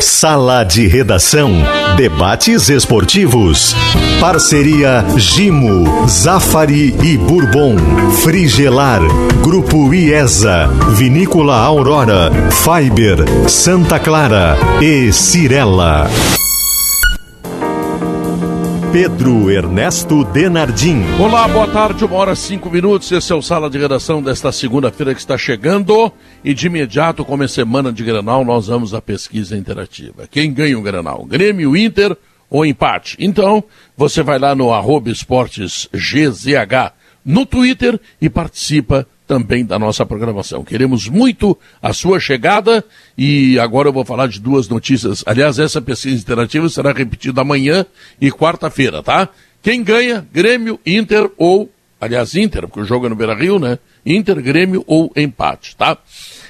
Sala de Redação. Debates esportivos. Parceria Gimo, Zafari e Bourbon. Frigelar. Grupo IESA. Vinícola Aurora. Fiber. Santa Clara. E Cirela. Pedro Ernesto Denardim. Olá, boa tarde, uma hora cinco minutos. Esse é o Sala de Redação desta segunda-feira que está chegando. E de imediato, como é semana de Granal, nós vamos à pesquisa interativa. Quem ganha o Granal? Grêmio, Inter ou empate? Então, você vai lá no arroba esportes GZH no Twitter e participa também da nossa programação. Queremos muito a sua chegada e agora eu vou falar de duas notícias. Aliás, essa pesquisa interativa será repetida amanhã e quarta-feira, tá? Quem ganha, Grêmio, Inter ou, aliás, Inter, porque o jogo é no Beira-Rio, né? Inter, Grêmio ou empate, tá?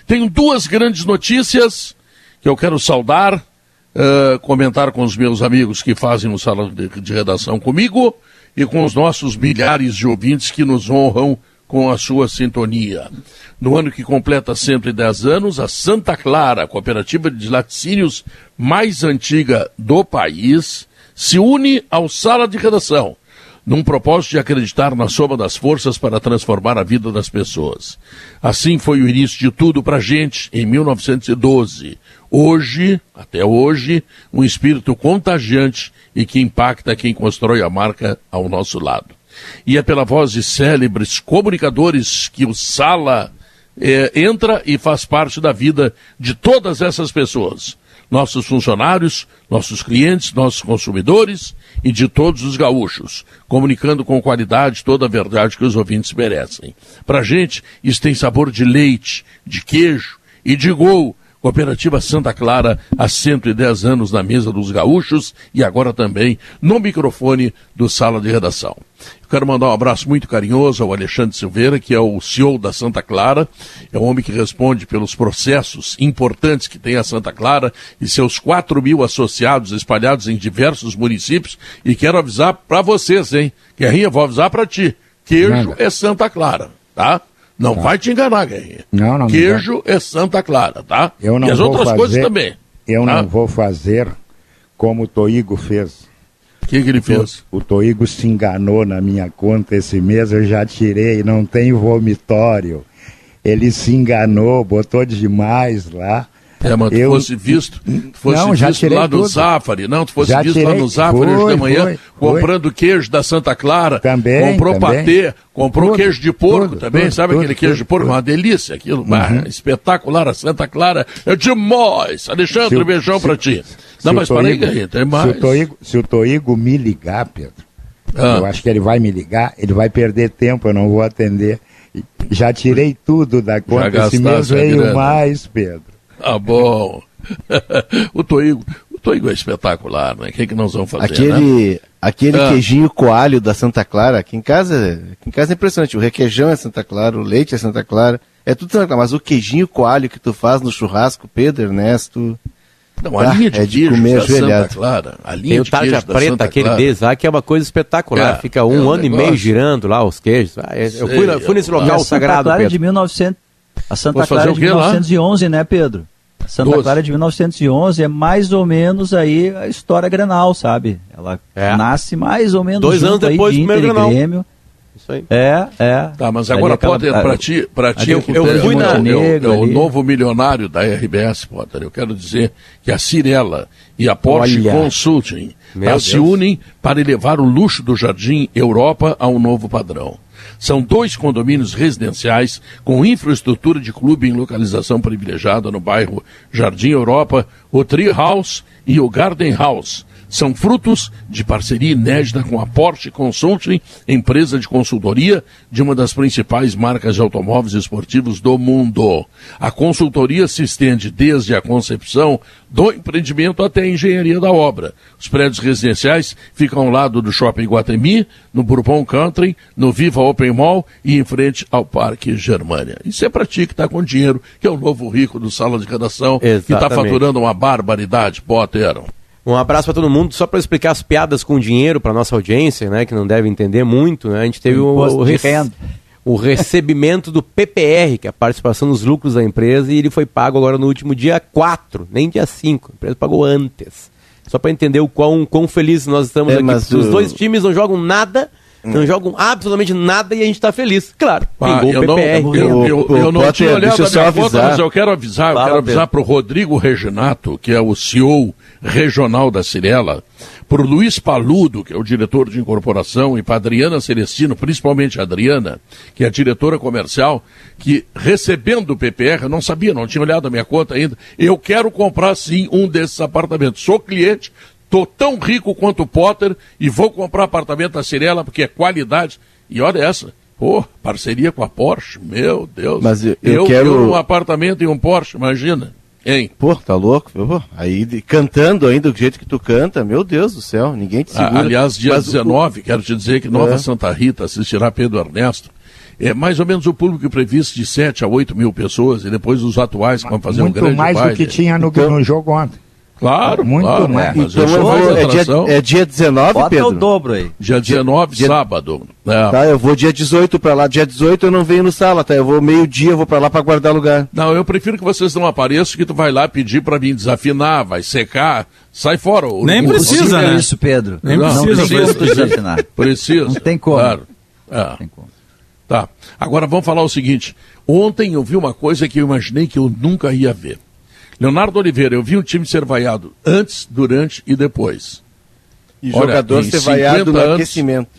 Tenho duas grandes notícias que eu quero saudar, uh, comentar com os meus amigos que fazem o sala de, de redação comigo e com os nossos milhares de ouvintes que nos honram com a sua sintonia. No ano que completa 110 anos, a Santa Clara, cooperativa de laticínios mais antiga do país, se une ao Sala de Redação, num propósito de acreditar na soma das forças para transformar a vida das pessoas. Assim foi o início de tudo para a gente, em 1912. Hoje, até hoje, um espírito contagiante e que impacta quem constrói a marca ao nosso lado e é pela voz de célebres comunicadores que o Sala é, entra e faz parte da vida de todas essas pessoas. Nossos funcionários, nossos clientes, nossos consumidores e de todos os gaúchos, comunicando com qualidade toda a verdade que os ouvintes merecem. Para a gente, isso tem sabor de leite, de queijo e de gol Cooperativa Santa Clara, há 110 anos na mesa dos gaúchos e agora também no microfone do Sala de Redação. Quero mandar um abraço muito carinhoso ao Alexandre Silveira, que é o CEO da Santa Clara, é um homem que responde pelos processos importantes que tem a Santa Clara e seus 4 mil associados espalhados em diversos municípios. E quero avisar para vocês, hein? Guerrinha, vou avisar para ti. Queijo é Santa Clara, tá? Não tá. vai te enganar, Guerrinha. Não, não Queijo é Santa Clara, tá? Eu não e as vou outras fazer, coisas também. Eu tá? não vou fazer como o Toigo fez. O que, que ele fez? O, o Toigo se enganou na minha conta esse mês, eu já tirei, não tem vomitório. Ele se enganou, botou demais lá. É, mas eu, tu fosse visto, tu fosse não, visto lá no tudo. Zafari, não, tu fosse Já visto tirei, lá no Zafari hoje de manhã, foi, comprando foi. queijo da Santa Clara, Também, comprou também. patê, comprou Tudo, queijo de porco tudo, também, sabe aquele queijo de porco? Uma delícia aquilo, bah, espetacular, a Santa Clara é demais. Alexandre, Se beijão se- pra ti. Se Não, mas para aí, Toigo- Guerrinha, tem Se mais. o, Toigo, se o Toigo me ligar, Pedro, Ah. eu acho que ele vai me ligar, ele vai perder tempo, eu não vou atender. Já tirei tudo da conta, esse mês veio grana. mais, Pedro. Ah, bom. o Toigo, o Toigo é espetacular, né? O que, que nós vamos fazer, né? Aquele, aquele Ah. queijinho coalho da Santa Clara, aqui em casa, aqui em casa é impressionante. O requeijão é Santa Clara, o leite é Santa Clara, é tudo Santa Clara. Mas o queijinho coalho que tu faz no churrasco, Pedro Ernesto, Não, a Ah, linha de é de comer da Santa ajoelhado. Clara, a linha Tem o de tarja preta, Santa aquele Clara. deles lá, que é uma coisa espetacular. É, Fica é um um ano e negócio. meio girando lá os queijos. Ah, é- eu Sei, fui, lá- fui nesse eu- E local a Santa sagrado, Clara é de Pedro. 1900. A Santa Clara é de quê lá? 1911, né, Pedro? A Santa 12. Clara é de 1911 é mais ou menos aí a história Grenal, sabe? Ela É. nasce mais ou menos Dois junto anos aí depois de do Inter primeiro e Grenal. Grêmio. Isso aí. É, é. Tá, mas Ali agora, aquela- Potter, para ti, pra ti eu- eu fui o- na- é o- é o, novo milionário da RBS, Potter. Eu quero dizer que a Cirela e a Porsche Olha. Consulting tá, se unem para elevar o luxo do Jardim Europa a um novo padrão. São dois condomínios residenciais com infraestrutura de clube em localização privilegiada no bairro Jardim Europa, o Tree House e o Garden House. São frutos de parceria inédita com a Porsche Consulting, empresa de consultoria de uma das principais marcas de automóveis esportivos do mundo. A consultoria se estende desde a concepção do empreendimento até a engenharia da obra. Os prédios residenciais ficam ao lado do Shopping Guatemi, no Bourbon Country, no Viva Open Mall e em frente ao Parque Germania. Isso é para ti que está com dinheiro, que é o novo rico do Sala de Redação, que está Exatamente. faturando uma barbaridade, Potter. Um abraço para todo mundo, só para explicar as piadas com dinheiro para nossa audiência, né, que não deve entender muito, né? A gente teve o, o o recebimento do PPR, que é a participação nos lucros da empresa, e ele foi pago agora no último dia 4, nem dia 5. A empresa pagou antes. Só para entender o quão, quão felizes nós estamos É, aqui. Os o- dois times não jogam nada, não jogam absolutamente nada e a gente está feliz. Claro, Ah, eu o não, PPR. eu, eu, eu não Potter, tinha olhado a minha conta, avisar. mas eu quero avisar, eu quero avisar para o Rodrigo Reginato, que é o CEO regional da Cirela, para o Luiz Paludo, que é o diretor de incorporação, e para a Adriana Celestino, principalmente a Adriana, que é a diretora comercial, que recebendo o PPR, eu não sabia, não tinha olhado a minha conta ainda, eu quero comprar sim um desses apartamentos. Sou cliente, Tô tão rico quanto o Potter e vou comprar apartamento da Cirela porque é qualidade. E olha essa. Pô, parceria com a Porsche. Meu Deus. Mas eu- eu quero- eu um apartamento e um Porsche, imagina. Hein? Pô, tá louco? Pô, aí de- cantando ainda do jeito que tu canta, meu Deus do céu, ninguém te segura. Ah, aliás, dia Mas o- 19, quero te dizer que Nova É. Santa Rita assistirá Pedro Ernesto. É mais ou menos o público previsto de 7 a 8 mil pessoas e depois os atuais que vão fazer um Muito grande mais baile. do que tinha no, Então- no jogo ontem. Claro, Muito claro, mais. mas Então eu vou, é, dia, é dia 19, Bota Pedro? o dobro aí. Dia 19, dia- sábado. É. Tá, eu vou dia 18 pra lá. Dia 18 eu não venho no sala, tá? Eu vou meio-dia, vou pra lá pra guardar lugar. Não, eu prefiro que vocês não apareçam, que tu vai lá pedir pra mim desafinar, vai secar, sai fora. O- Nem o- precisa, o- né? isso, Pedro. Nem Não, precisa não tu desafinar. Precisa. Não tem como. Claro. É. Não tem como. Tá. Agora vamos falar o seguinte. Ontem eu vi uma coisa que eu imaginei que eu nunca ia ver. Leonardo Oliveira, eu vi um time ser vaiado antes, durante e depois. E Olha, jogador ser vaiado 50 no anos- aquecimento.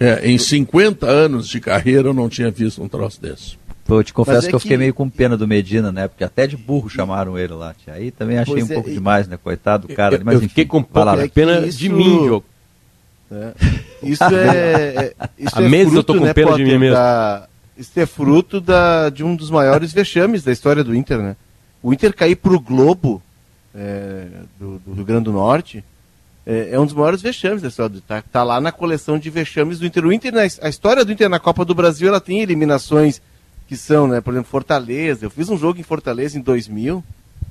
É, em 50 anos de carreira eu não tinha visto um troço desse. Pô, eu te confesso é que eu fiquei que- meio com pena do Medina, né? Porque até de burro chamaram ele lá. tia. Aí também achei Pois um é, pouco e- demais, né? Coitado do cara. eu, mas eu enfim, fiquei com pouco de? É pena isso- de mim, Diogo. Isso é. é- Isso Há é meses eu tô fruto, com né, pena de mim mesmo. da- Isso é fruto da, de um dos maiores vexames da história do Inter, né? O Inter cair pro Globo é, do, do Rio Grande do Norte é, é um dos maiores vexames da história do Inter. Tá, tá lá na coleção de vexames do Inter. O Inter, a história do Inter na Copa do Brasil, ela tem eliminações que são, né? Por exemplo, Fortaleza. Eu fiz um jogo em Fortaleza em 2000.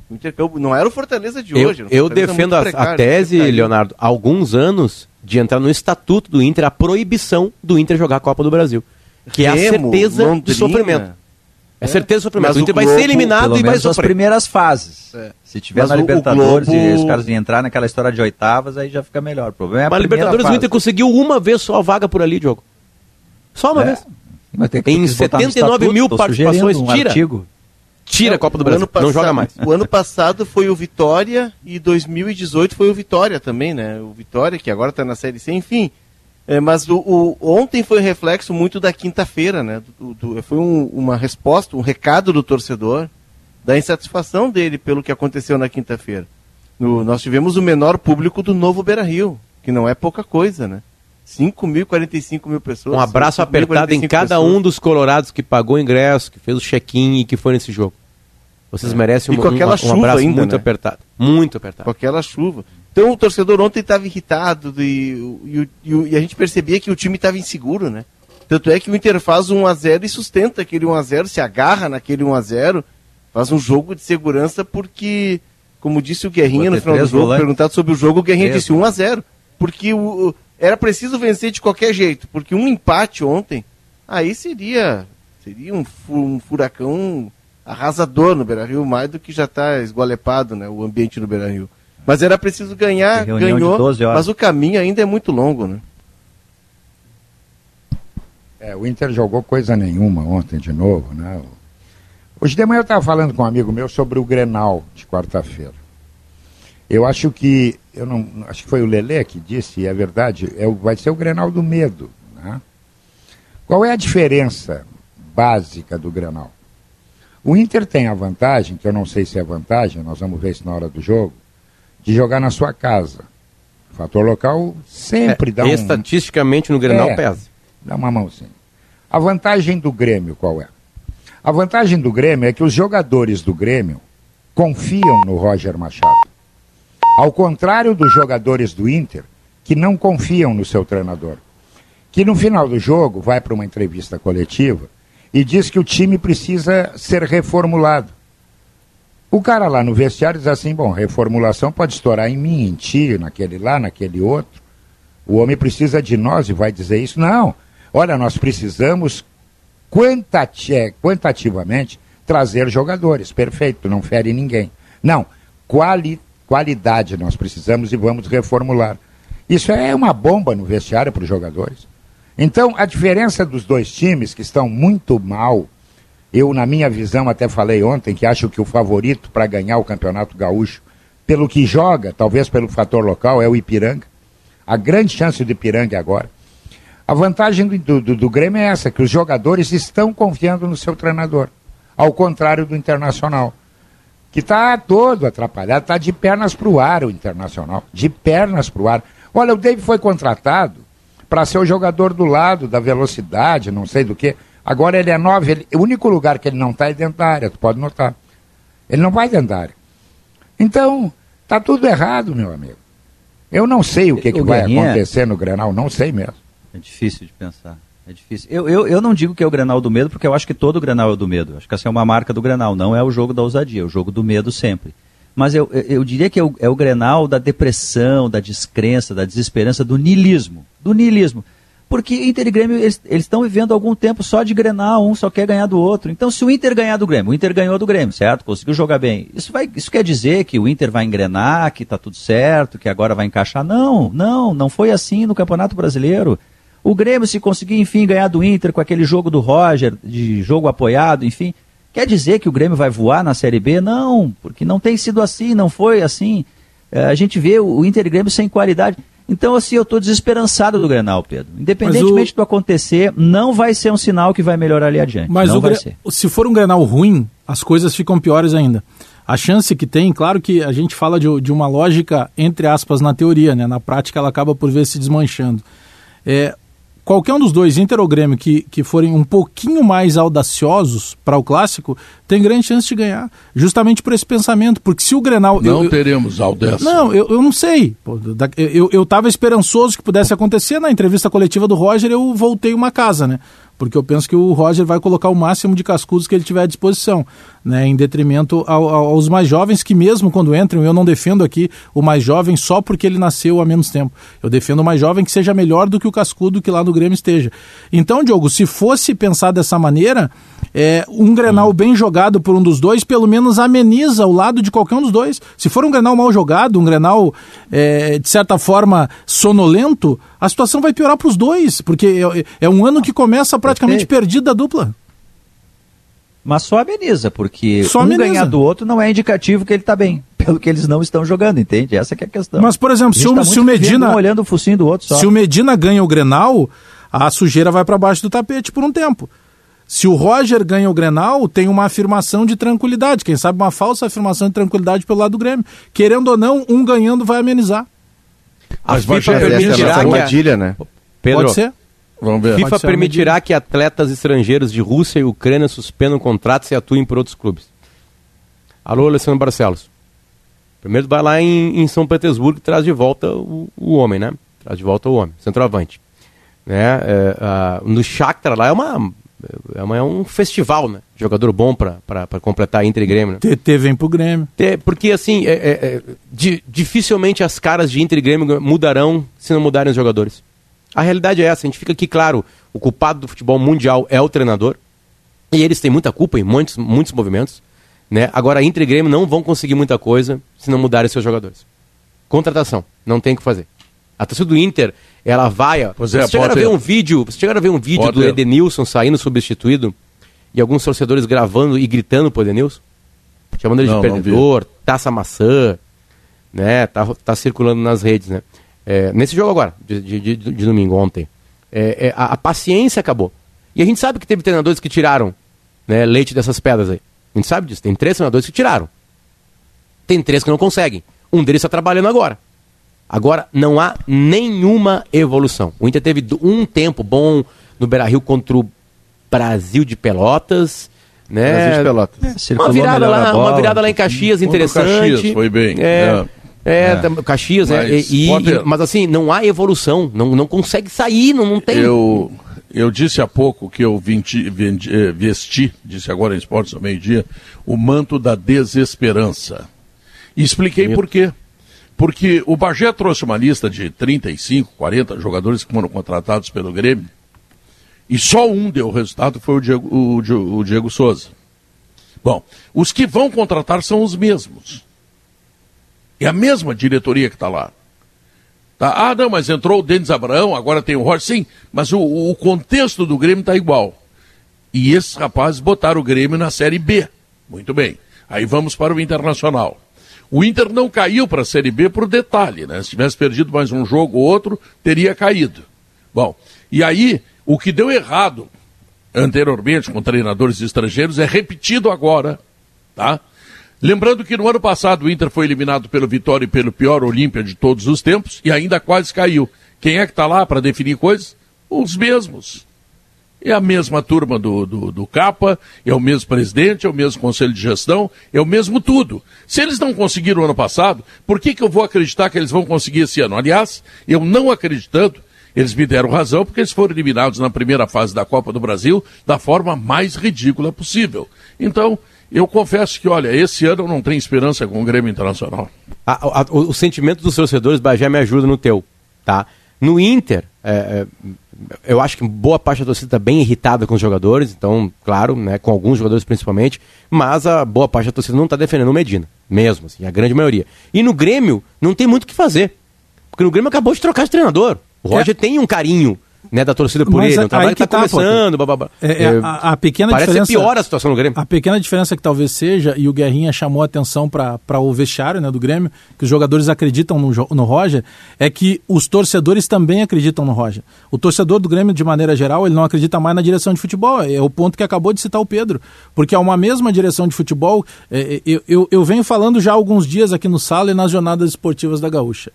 O Inter não era o Fortaleza de Eu, hoje. eu Fortaleza defendo a, precário, a o tese. Leonardo, há alguns anos de entrar no estatuto do Inter a proibição do Inter jogar a Copa do Brasil. Que é a Remo, certeza de Londrina. sofrimento. É certeza de sofrimento. Mas o o Inter vai Globo, ser eliminado Pelo e vai menos as sofrer. primeiras fases. É. Se tiver Mas na o- o Libertadores Globo- e os caras entrar naquela história de oitavas, aí já fica melhor. O problema é a Mas a Libertadores o fase. Inter conseguiu uma vez só a vaga por ali, Diogo. Só uma É. vez. Mas tem que- Em tem que botar no 79 estatuto, mil participações, um tira. artigo. Tira a Copa do O Brasil. ano passado- Não joga mais. O ano passado foi o Vitória e 2018 foi o Vitória também, né? O Vitória, que agora está na Série C, enfim. É, mas o, o- ontem foi um reflexo muito da quinta-feira, né? Do- do- foi um- uma resposta, um recado do torcedor da insatisfação dele pelo que aconteceu na quinta-feira. Nós tivemos o menor público do novo Beira Rio, que não é pouca coisa, né? 5 mil, 45 mil pessoas. Um abraço 5.045 apertado em cada pessoas. um dos colorados que pagou o ingresso, que fez o check-in e que foi nesse jogo. Vocês merecem E um, com aquela um- um chuva abraço ainda, muito né? apertado. Muito com apertado. aquela chuva. Então o torcedor ontem estava irritado e, e, e a gente percebia que o time estava inseguro, né? Tanto é que o Inter faz um 1x0 e sustenta aquele 1x0, se agarra naquele 1x0, faz um jogo de segurança porque, como disse o Guerrinha no final do jogo, volantes. perguntado sobre o jogo, o Guerrinha disse 1x0. Porque o, era preciso vencer de qualquer jeito, porque um empate ontem, aí seria, seria um, um furacão arrasador no Beira-Rio, mais do que já está esgolepado né, o ambiente no Beira-Rio. Mas era preciso ganhar, ganhou, 12 horas. mas o caminho ainda é muito longo, né? É, o Inter jogou coisa nenhuma ontem de novo, né? Hoje de manhã eu estava falando com um amigo meu sobre o Grenal de quarta-feira. Eu acho que, eu não, acho que foi o Lelê que disse, e é verdade, é, vai ser o Grenal do medo. Né? Qual é a diferença básica do Grenal? O Inter tem a vantagem, que eu não sei se é vantagem, nós vamos ver isso na hora do jogo, de jogar na sua casa. O fator local sempre dá um, Estatisticamente no Grenal É. pesa. Dá uma mãozinha. A vantagem do Grêmio qual é? A vantagem do Grêmio é que os jogadores do Grêmio confiam no Roger Machado. Ao contrário dos jogadores do Inter, que não confiam no seu treinador. Que no final do jogo vai para uma entrevista coletiva e diz que o time precisa ser reformulado. O cara lá no vestiário diz assim: bom, reformulação pode estourar em mim, em ti, naquele lá, naquele outro. O homem precisa de nós e vai dizer isso? Não. Olha, nós precisamos quantati é, quantitativamente trazer jogadores. Perfeito, não fere ninguém. Não, quali, qualidade nós precisamos e vamos reformular. Isso é uma bomba no vestiário para os jogadores. Então, a diferença dos dois times que estão muito mal, eu, na minha visão, até falei ontem que acho que o favorito para ganhar o Campeonato Gaúcho, pelo que joga, talvez pelo fator local, é o Ipiranga. A grande chance do Ipiranga agora. A vantagem do, do, do Grêmio é essa, que os jogadores estão confiando no seu treinador. Ao contrário do Internacional, que está todo atrapalhado, está de pernas para o ar o Internacional. De pernas para o ar. Olha, o David foi contratado para ser o jogador do lado, da velocidade, não sei do que. Agora ele é nove, ele, o único lugar que ele não está é dentro da área, tu pode notar. Ele não vai dentro da área. Então, tá tudo errado, meu amigo. Eu não sei o que, que vai acontecer no Grenal, não sei mesmo. É difícil de pensar. É difícil. Eu, eu, eu não digo que é o Grenal do medo, porque eu acho que todo Grenal é do medo. Acho que essa é uma marca do Grenal, não é o jogo da ousadia, é o jogo do medo sempre. Mas eu, eu diria que é o, é o Grenal da depressão, da descrença, da desesperança, do niilismo. Do niilismo. Porque Inter e Grêmio, eles estão vivendo algum tempo só de Grenal, um só quer ganhar do outro. Então, se o Inter ganhar do Grêmio, o Inter ganhou do Grêmio, certo? Conseguiu jogar bem. Isso, vai, isso quer dizer que o Inter vai engrenar, que está tudo certo, que agora vai encaixar? Não, não, não foi assim no Campeonato Brasileiro. O Grêmio, se conseguir, enfim, ganhar do Inter com aquele jogo do Roger, de jogo apoiado, enfim, quer dizer que o Grêmio vai voar na Série B? Não, porque não tem sido assim, não foi assim. É, a gente vê o Inter e Grêmio sem qualidade. Então, assim, eu estou desesperançado do Grenal, Pedro. Independentemente o... do acontecer, não vai ser um sinal que vai melhorar ali adiante. Mas não vai Gre... ser. se for um Grenal ruim, as coisas ficam piores ainda. A chance que tem, claro que a gente fala de, de uma lógica, entre aspas, na teoria, né? Na prática ela acaba por ver se desmanchando. É, qualquer um dos dois, Inter ou Grêmio, que, que forem um pouquinho mais audaciosos para o clássico, tem grande chance de ganhar. Justamente por esse pensamento. Porque se o Grenal. Não eu, teremos audácia. Não, eu, eu não sei. Eu estava esperançoso que pudesse acontecer. Na entrevista coletiva do Roger, eu voltei uma casa, né? porque eu penso que o Roger vai colocar o máximo de cascudos que ele tiver à disposição, né, em detrimento ao, ao, aos mais jovens que mesmo quando entram, eu não defendo aqui o mais jovem só porque ele nasceu há menos tempo. Eu defendo o mais jovem que seja melhor do que o cascudo que lá no Grêmio esteja. Então, Diogo, se fosse pensar dessa maneira, é, um Grenal bem jogado por um dos dois, pelo menos ameniza o lado de qualquer um dos dois. Se for um Grenal mal jogado, um Grenal, é, de certa forma, sonolento, a situação vai piorar para os dois, porque é, é, um ano que começa praticamente Perfeito. perdido da dupla. Mas só ameniza, porque só um ameniza. ganhar do outro não é indicativo que ele está bem, pelo que eles não estão jogando, entende? Essa é a questão. Mas, por exemplo, se o, tá se o Medina... olhando o focinho do outro só. Se o Medina ganha o Grenal, a sujeira vai para baixo do tapete por um tempo. Se o Roger ganha o Grenal, tem uma afirmação de tranquilidade. Quem sabe uma falsa afirmação de tranquilidade pelo lado do Grêmio. Querendo ou não, um ganhando vai amenizar. A FIFA permitirá que a... né? Pedro, Pode ser? Vamos ver. FIFA permitirá que atletas estrangeiros de Rússia e Ucrânia suspendam contratos e atuem por outros clubes. Alô, Alessandro Barcelos. Primeiro vai lá em, em São Petersburgo e traz de volta o, o, homem, né? Traz de volta o homem, centroavante. Né? É, no Shakhtar lá é uma é, é um festival, né? Jogador bom para completar Inter e Grêmio. Né? TT vem pro Grêmio. porque assim, é, é, é, di, dificilmente as caras de Inter e Grêmio mudarão se não mudarem os jogadores. A realidade é essa, a gente fica aqui claro, o culpado do futebol mundial é o treinador, e eles têm muita culpa em muitos, muitos movimentos. Né? Agora, Inter e Grêmio não vão conseguir muita coisa se não mudarem seus jogadores. Contratação, não tem o que fazer. A torcida do Inter, ela vai. Pois é, você chegaram a ver um vídeo, você chegaram a ver um vídeo pode do Edenilson saindo substituído e alguns torcedores gravando e gritando pro Edenilson? Chamando ele não, de perdedor, taça maçã, né? Tá, tá circulando nas redes, né? É, nesse jogo agora, de, de, de, de domingo, ontem. É, é, a, a, paciência acabou. E a gente sabe que teve treinadores que tiraram né, leite dessas pedras aí. A gente sabe disso. Tem três treinadores que tiraram. Tem três que não conseguem. Um deles está trabalhando agora. Agora, não há nenhuma evolução. O Inter teve um tempo bom no Beira-Rio contra o Brasil de Pelotas. Né? Brasil de Pelotas. É, uma, virada lá, uma virada lá em Caxias interessante. Caxias, foi bem. É, é, é. Caxias, é, mas, e, e, mas assim, não há evolução, não, não consegue sair, não, não tem. Eu, eu disse há pouco que eu vesti, eh, vesti, disse agora em Esportes ao meio-dia, o manto da desesperança. E expliquei por quê. Porque o Bagé trouxe uma lista de 35, 40 jogadores que foram contratados pelo Grêmio. E só um deu resultado, foi o Diego, o, o Diego Souza. Bom, os que vão contratar são os mesmos. É a mesma diretoria que está lá. Tá? Ah, não, mas entrou o Denis Abraão, agora tem o Roger. Sim, mas o, o contexto do Grêmio está igual. E esses rapazes botaram o Grêmio na Série B. Muito bem. Aí vamos para o Internacional. O Inter não caiu para a Série B por detalhe, né? Se tivesse perdido mais um jogo ou outro, teria caído. Bom, e aí, o que deu errado anteriormente com treinadores estrangeiros é repetido agora, tá? Lembrando que no ano passado o Inter foi eliminado pelo Vitória e pelo pior Olímpia de todos os tempos e ainda quase caiu. Quem é que está lá para definir coisas? Os mesmos. É a mesma turma do, do, do, Capa, é o mesmo presidente, é o mesmo conselho de gestão, é o mesmo tudo. Se eles não conseguiram ano passado, por que, que eu vou acreditar que eles vão conseguir esse ano? Aliás, eu não acreditando, eles me deram razão porque eles foram eliminados na primeira fase da Copa do Brasil da forma mais ridícula possível. Então, eu confesso que, olha, esse ano eu não tenho esperança com o Grêmio Internacional. A, a, o, o, sentimento dos torcedores, Bagé, me ajuda no teu, tá? No Inter, é, é, eu acho que boa parte da torcida está bem irritada com os jogadores, então, claro, né, com alguns jogadores principalmente, mas a boa parte da torcida não está defendendo o Medina, mesmo, assim, a grande maioria. E no Grêmio, não tem muito o que fazer, porque no Grêmio acabou de trocar de treinador. O Roger é. tem um carinho né, da torcida por Mas ele. É um trabalho que está tá, começando. Blá, blá, é, é, a, a, pequena parece diferença, pior a situação do Grêmio. A pequena diferença que talvez seja, e o Guerrinha chamou a atenção para o vestiário né, do Grêmio, que os jogadores acreditam no, no Roger, é que os torcedores também acreditam no Roger. O torcedor do Grêmio, de maneira geral, ele não acredita mais na direção de futebol. É o ponto que acabou de citar o Pedro. Porque é uma mesma direção de futebol. É, eu, eu, eu venho falando já há alguns dias aqui no Sala e nas jornadas esportivas da Gaúcha.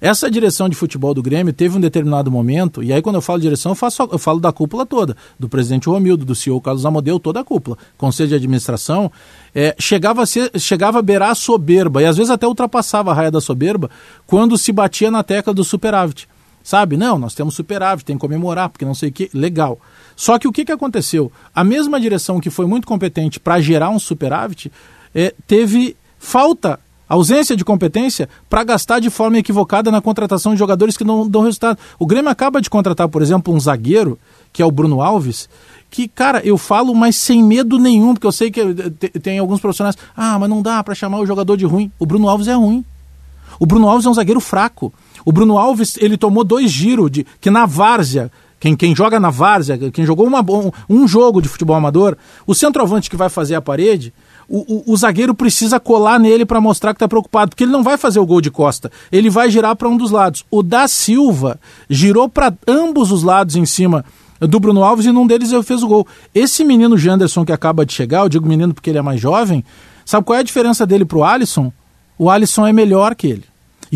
Essa direção de futebol do Grêmio teve um determinado momento, e aí quando eu falo direção, eu, faço, eu falo da cúpula toda, do presidente Romildo, do CEO Carlos Amodeu, toda a cúpula. Conselho de administração, é, chegava, a ser, chegava a beirar a soberba, e às vezes até ultrapassava a raia da soberba, quando se batia na tecla do superávit. Sabe? Não, nós temos superávit, tem que comemorar, porque não sei o que. Legal. Só que o que, que aconteceu? A mesma direção que foi muito competente para gerar um superávit é, teve falta ausência de competência para gastar de forma equivocada na contratação de jogadores que não dão resultado. O Grêmio acaba de contratar, por exemplo, um zagueiro, que é o Bruno Alves, que, cara, eu falo, mas sem medo nenhum, porque eu sei que tem alguns profissionais, ah, mas não dá para chamar o jogador de ruim. O Bruno Alves é ruim. O Bruno Alves é um zagueiro fraco. O Bruno Alves, ele tomou dois giros de que na várzea, quem, quem joga na várzea, quem jogou uma, um, um jogo de futebol amador, o centroavante que vai fazer a parede, o, o, o zagueiro precisa colar nele para mostrar que está preocupado, porque ele não vai fazer o gol de costa, ele vai girar para um dos lados. O da Silva girou para ambos os lados em cima do Bruno Alves e num deles ele fez o gol. Esse menino Janderson que acaba de chegar, eu digo menino porque ele é mais jovem, sabe qual é a diferença dele para o Alisson? O Alisson é melhor que ele.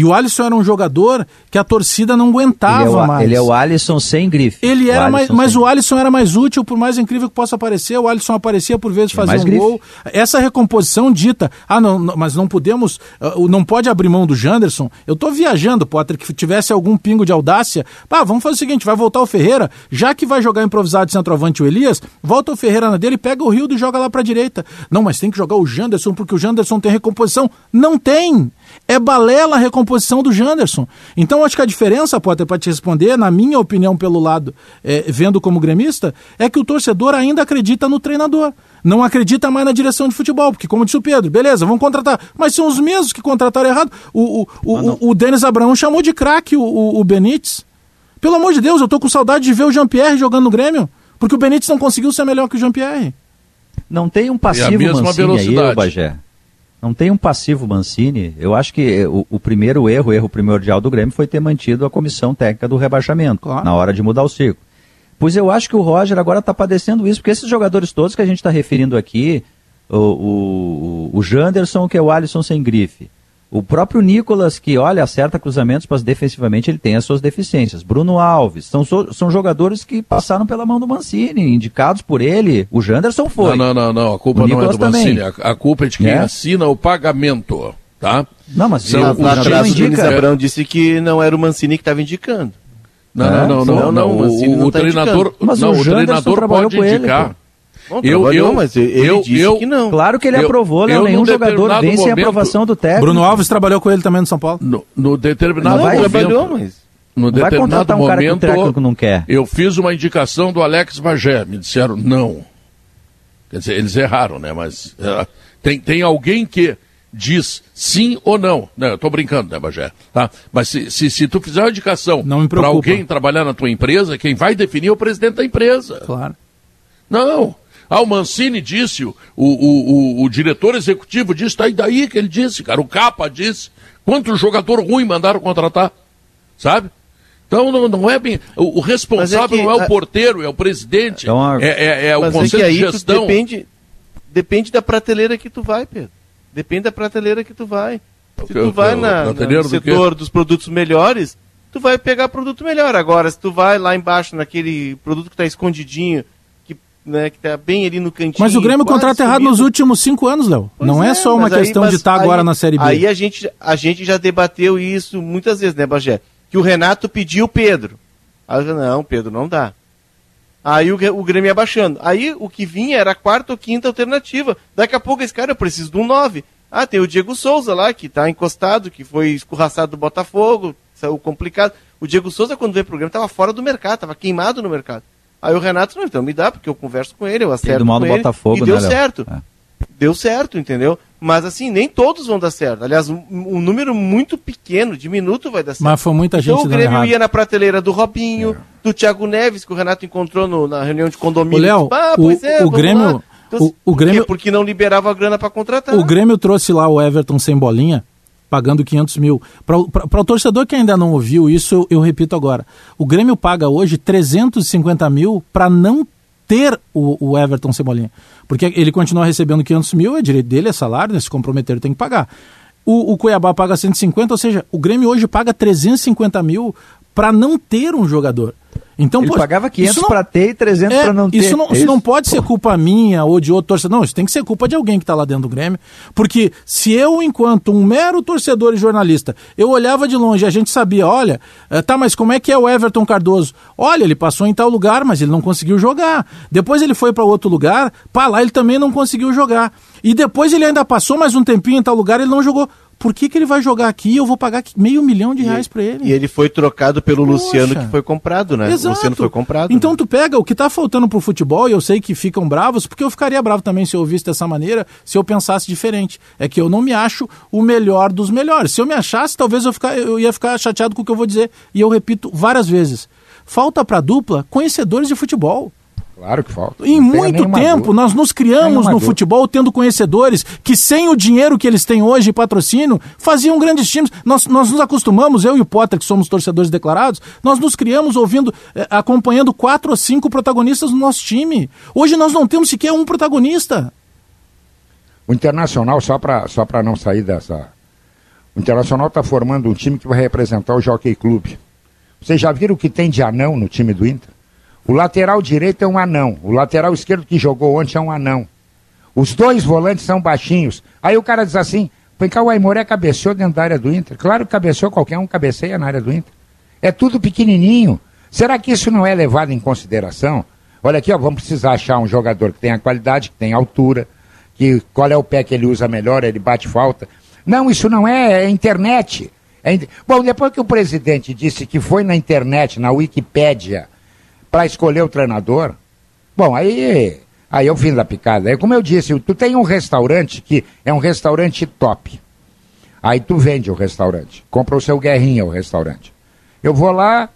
E o Alisson era um jogador que a torcida não aguentava ele é o, mais. Ele é o Alisson sem grife. Ele era mais, mas o Alisson era mais útil, por mais incrível que possa parecer. O Alisson aparecia por vezes fazer um grife. gol. Essa recomposição dita, ah, não, não, mas não podemos, uh, não pode abrir mão do Janderson. Eu tô viajando, Potter, que tivesse algum pingo de audácia. Pá, vamos fazer o seguinte, vai voltar o Ferreira, já que vai jogar improvisado de centroavante o Elias, volta o Ferreira na dele, pega o Rio e joga lá pra direita. Não, mas tem que jogar o Janderson porque o Janderson tem recomposição. Não tem! É balela a recomposição do Janderson. Então, acho que a diferença, Potter, para te responder, na minha opinião, pelo lado, é, vendo como gremista, é que o torcedor ainda acredita no treinador. Não acredita mais na direção de futebol, porque, como disse o Pedro, beleza, vamos contratar. Mas são os mesmos que contrataram errado. O, o, o, ah, o, o Denis Abraão chamou de craque o, o, o Benítez. Pelo amor de Deus, eu tô com saudade de ver o Jean-Pierre jogando no Grêmio, porque o Benítez não conseguiu ser melhor que o Jean-Pierre. Não tem um passivo Mancini aí, Bagé? Não tem um passivo Mancini. Eu acho que o, o, primeiro erro, o erro primordial do Grêmio foi ter mantido a comissão técnica do rebaixamento claro. na hora de mudar o ciclo. Pois eu acho que o Roger agora está padecendo isso, porque esses jogadores todos que a gente está referindo aqui, o, o, o Janderson, que é o Alisson sem grife, o próprio Nicolas, que olha, acerta cruzamentos, mas defensivamente ele tem as suas deficiências. Bruno Alves, são, são jogadores que passaram pela mão do Mancini, indicados por ele. O Janderson foi. Não, não, não, não. a culpa não é do. Mancini, a, a, culpa é de quem é? assina o pagamento, tá? Não, mas São, na, na atrás, o Denis Abrão disse que não era o Mancini que estava indicando. Não, é? não, não, não, não, o, o, o tá treinador, mas não, o, o treinador pode indicar. Ele, Bom, eu, eu, mas ele eu, disse eu, que não. Claro que ele eu, aprovou, Léo. Nenhum jogador vence a aprovação do técnico. Bruno Alves trabalhou com ele também no São Paulo? No, no determinado não, momento. Trabalhou, mas... no vai contratar um momento, cara que o não quer. Eu fiz uma indicação do Alex Bagé, me disseram não. Quer dizer, eles erraram, né? Mas uh, tem, tem alguém que diz sim ou não. Não, eu estou brincando, né, Bagé? Tá? Mas se, se, se tu fizer uma indicação para alguém trabalhar na tua empresa, quem vai definir é o presidente da empresa. Claro. Não. Ah, o Mancini disse, o, o, o, o diretor executivo disse, tá aí daí que ele disse, cara, o Capa disse. Quanto jogador ruim mandaram contratar? Sabe? Então não, não é bem. O, o responsável é que, não é o porteiro, é o presidente. Então, a... é, é, é o é conselho de gestão. Depende, depende da prateleira que tu vai, Pedro. Depende da prateleira que tu vai. Se tu vai na, na, no setor do dos produtos melhores, tu vai pegar produto melhor. Agora, se tu vai lá embaixo naquele produto que está escondidinho, né, que tá bem ali no cantinho. Mas o Grêmio contrata errado nos últimos cinco anos, Léo. Não é, é, só uma questão aí, de estar tá agora na Série B. Aí a gente, a gente já debateu isso muitas vezes, né, Bagé? Que o Renato pediu o Pedro. Aí eu não, Pedro, não dá. Aí o, o Grêmio ia baixando. Aí o que vinha era a quarta ou quinta alternativa. Daqui a pouco esse cara, eu preciso de um 9. Ah, tem o Diego Souza lá, que está encostado, que foi escorraçado do Botafogo, saiu complicado. O Diego Souza, quando veio pro Grêmio, estava fora do mercado, estava queimado no mercado. Aí o Renato, não, então me dá, porque eu converso com ele, eu acerto com ele. Botafogo, e deu né, certo. É. Deu certo, entendeu? Mas assim, nem todos vão dar certo. Aliás, um, um número muito pequeno, diminuto, vai dar certo. Mas foi muita então, gente Então o Grêmio ia na prateleira do Robinho, é. do Thiago Neves, que o Renato encontrou no, na reunião de condomínio. O Léo, ah, pois é, o Grêmio... Então, o, o Grêmio... Porque não liberava a grana para contratar. O Grêmio trouxe lá o Everton sem bolinha, pagando 500 mil. Para o torcedor que ainda não ouviu isso, eu, eu, repito agora. O Grêmio paga hoje 350 mil para não ter o, o Everton Cebolinha. Porque ele continua recebendo 500 mil, é direito dele, é salário, né? se comprometer tem que pagar. O, o Cuiabá paga 150, ou seja, o Grêmio hoje paga 350 mil para não ter um jogador. Então, ele pô, pagava 500 para ter e 300 é, para não ter. Isso não, é isso não pode ser culpa minha ou de outro torcedor. Não, isso tem que ser culpa de alguém que está lá dentro do Grêmio. Porque se eu, enquanto um mero torcedor e jornalista, eu olhava de longe e a gente sabia, olha, eh, tá, mas como é que é o Everton Cardoso? Olha, ele passou em tal lugar, mas ele não conseguiu jogar. Depois ele foi para outro lugar, pá, lá ele também não conseguiu jogar. E depois ele ainda passou mais um tempinho em tal lugar, ele não jogou por que, que ele vai jogar aqui e eu vou pagar meio milhão de reais para ele? E ele foi trocado pelo Poxa. Luciano que foi comprado, né? Exato. O Luciano foi comprado. Então né? tu pega o que tá faltando pro futebol, e eu sei que ficam bravos, porque eu ficaria bravo também se eu ouvisse dessa maneira, se eu pensasse diferente. É que eu não me acho o melhor dos melhores. Se eu me achasse, talvez eu, ficar, eu ia ficar chateado com o que eu vou dizer. E eu repito várias vezes. Falta pra dupla conhecedores de futebol. Claro que falta. Em muito tempo, nós nos criamos no futebol tendo conhecedores que, sem o dinheiro que eles têm hoje, patrocínio, faziam grandes times. Nós, nós nos acostumamos, eu e o Potter, que somos torcedores declarados, nós nos criamos ouvindo, eh, acompanhando quatro ou cinco protagonistas no nosso time. Hoje nós não temos sequer um protagonista. O Internacional, só para só não sair dessa. O Internacional está formando um time que vai representar o Jockey Clube. Vocês já viram o que tem de anão no time do Inter? O lateral direito é um anão. O lateral esquerdo que jogou ontem é um anão. Os dois volantes são baixinhos. Aí o cara diz assim: cá o Aimoré cabeceou dentro da área do Inter. Claro que cabeceou, qualquer um cabeceia na área do Inter. É tudo pequenininho. Será que isso não é levado em consideração? Olha aqui, ó, vamos precisar achar um jogador que tenha qualidade, que tenha altura, que qual é o pé que ele usa melhor, ele bate falta. Não, isso não é, é internet. É... Bom, depois que o presidente disse que foi na internet, na Wikipédia, para escolher o treinador, bom, aí, aí é o fim da picada. É como eu disse, tu tem um restaurante que é um restaurante top. Aí tu vende o restaurante, compra o seu guerrinha o restaurante. Eu vou lá,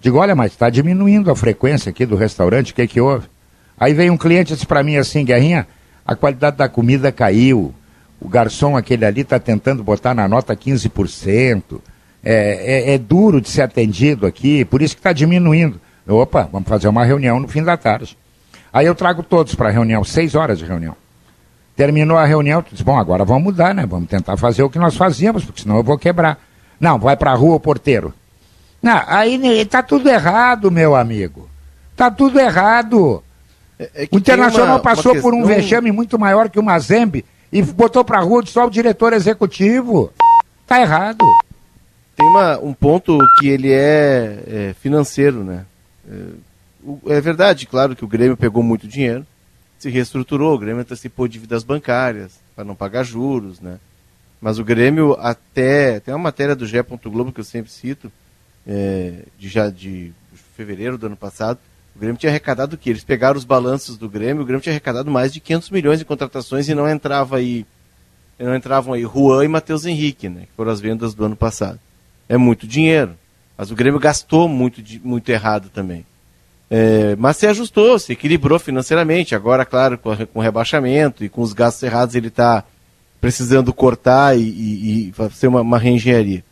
digo, olha, mas está diminuindo a frequência aqui do restaurante, o que que houve? Aí vem um cliente e diz para mim assim, guerrinha, a qualidade da comida caiu, o garçom aquele ali está tentando botar na nota 15%, é, é, é duro de ser atendido aqui, por isso que está diminuindo. Opa, vamos fazer uma reunião no fim da tarde. Aí eu trago todos para a reunião, seis horas de reunião. Terminou a reunião, tu diz, bom, agora vamos mudar, né? Vamos tentar fazer o que nós fazíamos, porque senão eu vou quebrar. Não, vai para a rua o porteiro. Não, aí tá tudo errado, meu amigo. Tá tudo errado. É, é o Internacional uma, passou uma por um vexame muito maior que o Mazembe e botou para a rua só o diretor executivo. Tá errado. Tem uma, um ponto que ele é, é financeiro, né? É, é verdade, claro que o Grêmio pegou muito dinheiro, se reestruturou, o Grêmio antecipou dívidas bancárias para não pagar juros, né? Mas o Grêmio até tem uma matéria do G. Globo que eu sempre cito, é, de, já de fevereiro do ano passado, o Grêmio tinha arrecadado o quê? Eles pegaram os balanços do Grêmio, o Grêmio tinha arrecadado mais de 500 milhões em contratações e não entrava aí, não entravam aí Juan e Matheus Henrique, né, que foram as vendas do ano passado. É muito dinheiro, mas o Grêmio gastou muito, muito errado também. É, mas se ajustou, se equilibrou financeiramente. Agora, claro, com, com o rebaixamento e com os gastos errados, ele está precisando cortar e, e, e fazer uma, uma, reengenharia.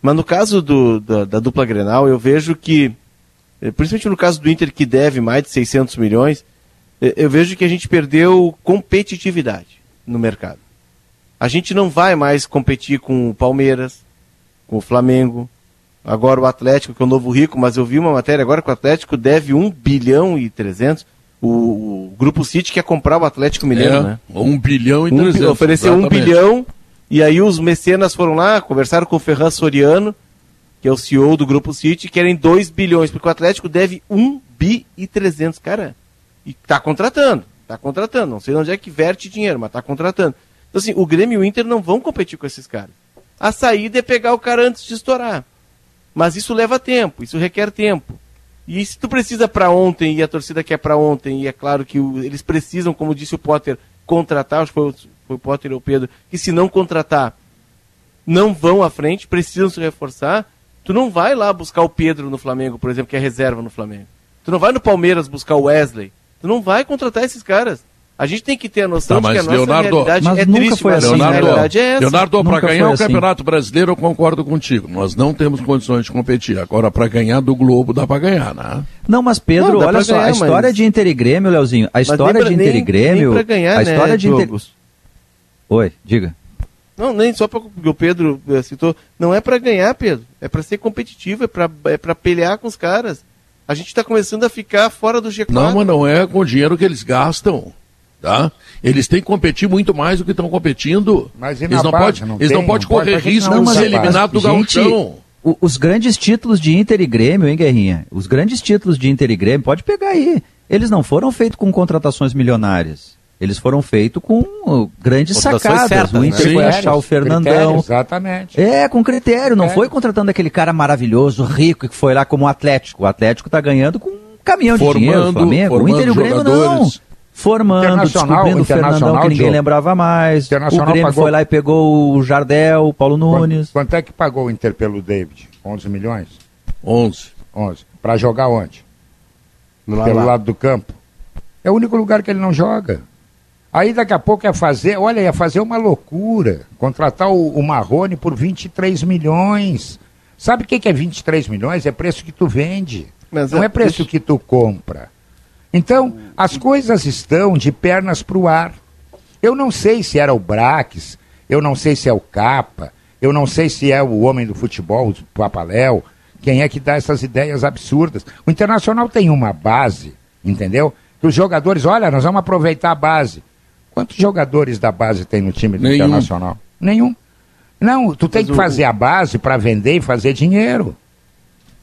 Mas no caso do, da, da, dupla Grenal, eu vejo que, é, principalmente no caso do Inter, que deve mais de 600 milhões, é, eu vejo que a gente perdeu competitividade no mercado. A gente não vai mais competir com o Palmeiras, com o Flamengo, agora o Atlético, que é o novo rico, mas eu vi uma matéria agora que o Atlético deve 1 bilhão e 300. O, o Grupo City quer comprar o Atlético Mineiro, é, né? 1 bilhão e 300. Um, ofereceu 1 bilhão, e aí os mecenas foram lá, conversaram com o Ferran Soriano, que é o CEO do Grupo City, querem 2 bilhões, porque o Atlético deve 1 bi e 300. Cara, e tá contratando, tá contratando. Não sei onde é que verte dinheiro, mas tá contratando. Então, assim, o Grêmio e o Inter não vão competir com esses caras. A saída é pegar o cara antes de estourar. Mas isso leva tempo, isso requer tempo. E se tu precisa para ontem e a torcida quer para ontem, e é claro que o, eles precisam, como disse o Potter, contratar, acho que foi, foi o Potter ou o Pedro, que se não contratar, não vão à frente, precisam se reforçar. Tu não vai lá buscar o Pedro no Flamengo, por exemplo, que é reserva no Flamengo. Tu não vai no Palmeiras buscar o Wesley. Tu não vai contratar esses caras. A gente tem que ter a noção tá, de que a nossa Leonardo, realidade mas é nunca triste, foi assim, Leonardo, a realidade é essa. Leonardo, para ganhar o assim. Campeonato Brasileiro, eu concordo contigo. Nós não temos condições de competir. Agora, para ganhar do Globo, dá para ganhar, né? Não, mas Pedro, não, olha só, ganhar, a história mas... de Inter e Grêmio, Leozinho, a história de Inter e Grêmio... Nem ganhar, a história né, de Inter... Oi, diga. Não, nem só porque o Pedro eh, citou. Não é para ganhar, Pedro. É para ser competitivo, é para é pra pelear com os caras. A gente está começando a ficar fora do G4. Não, mas não é com o dinheiro que eles gastam. Tá? Eles têm que competir muito mais do que estão competindo. Mas eles não podem não eles não pode correr risco de ser eliminado do gauchão. Os grandes títulos de Inter e Grêmio, hein, Guerrinha? Os grandes títulos de Inter e Grêmio, pode pegar aí. Eles não foram feitos com contratações milionárias. Eles foram feitos com uh, grandes sacadas. Certas, o Inter né? foi achar o Fernandão. Critério, exatamente. É, com critério. Não foi contratando aquele cara maravilhoso, rico, que foi lá como o Atlético. O Atlético está ganhando com um caminhão formando, de dinheiro. O Flamengo. O Inter e o Grêmio não formando, descobrindo o Fernandão que ninguém Diogo. lembrava mais. O Grêmio pagou... foi lá e pegou o Jardel, o Paulo Nunes. Quanto, quanto, é que pagou o Inter pelo David? 11 milhões? 11. 11. Para jogar onde? No pelo lá. lado do campo. É o único lugar que ele não joga. Aí daqui a pouco ia fazer, olha, ia fazer uma loucura. Contratar o, o Marrone por 23 milhões. Sabe o que, que é 23 milhões? É preço que tu vende. Mas não é, é preço que tu compra. Então, as coisas estão de pernas para o ar. Eu não sei se era o Braques, eu não sei se é o Capa, eu não sei se é o homem do futebol, o Papaléu, quem é que dá essas ideias absurdas. O Internacional tem uma base, entendeu? Que os jogadores, olha, nós vamos aproveitar a base. Quantos jogadores da base tem no time do Nenhum. Internacional? Nenhum. Não, tu tem Mas que o... fazer a base para vender e fazer dinheiro.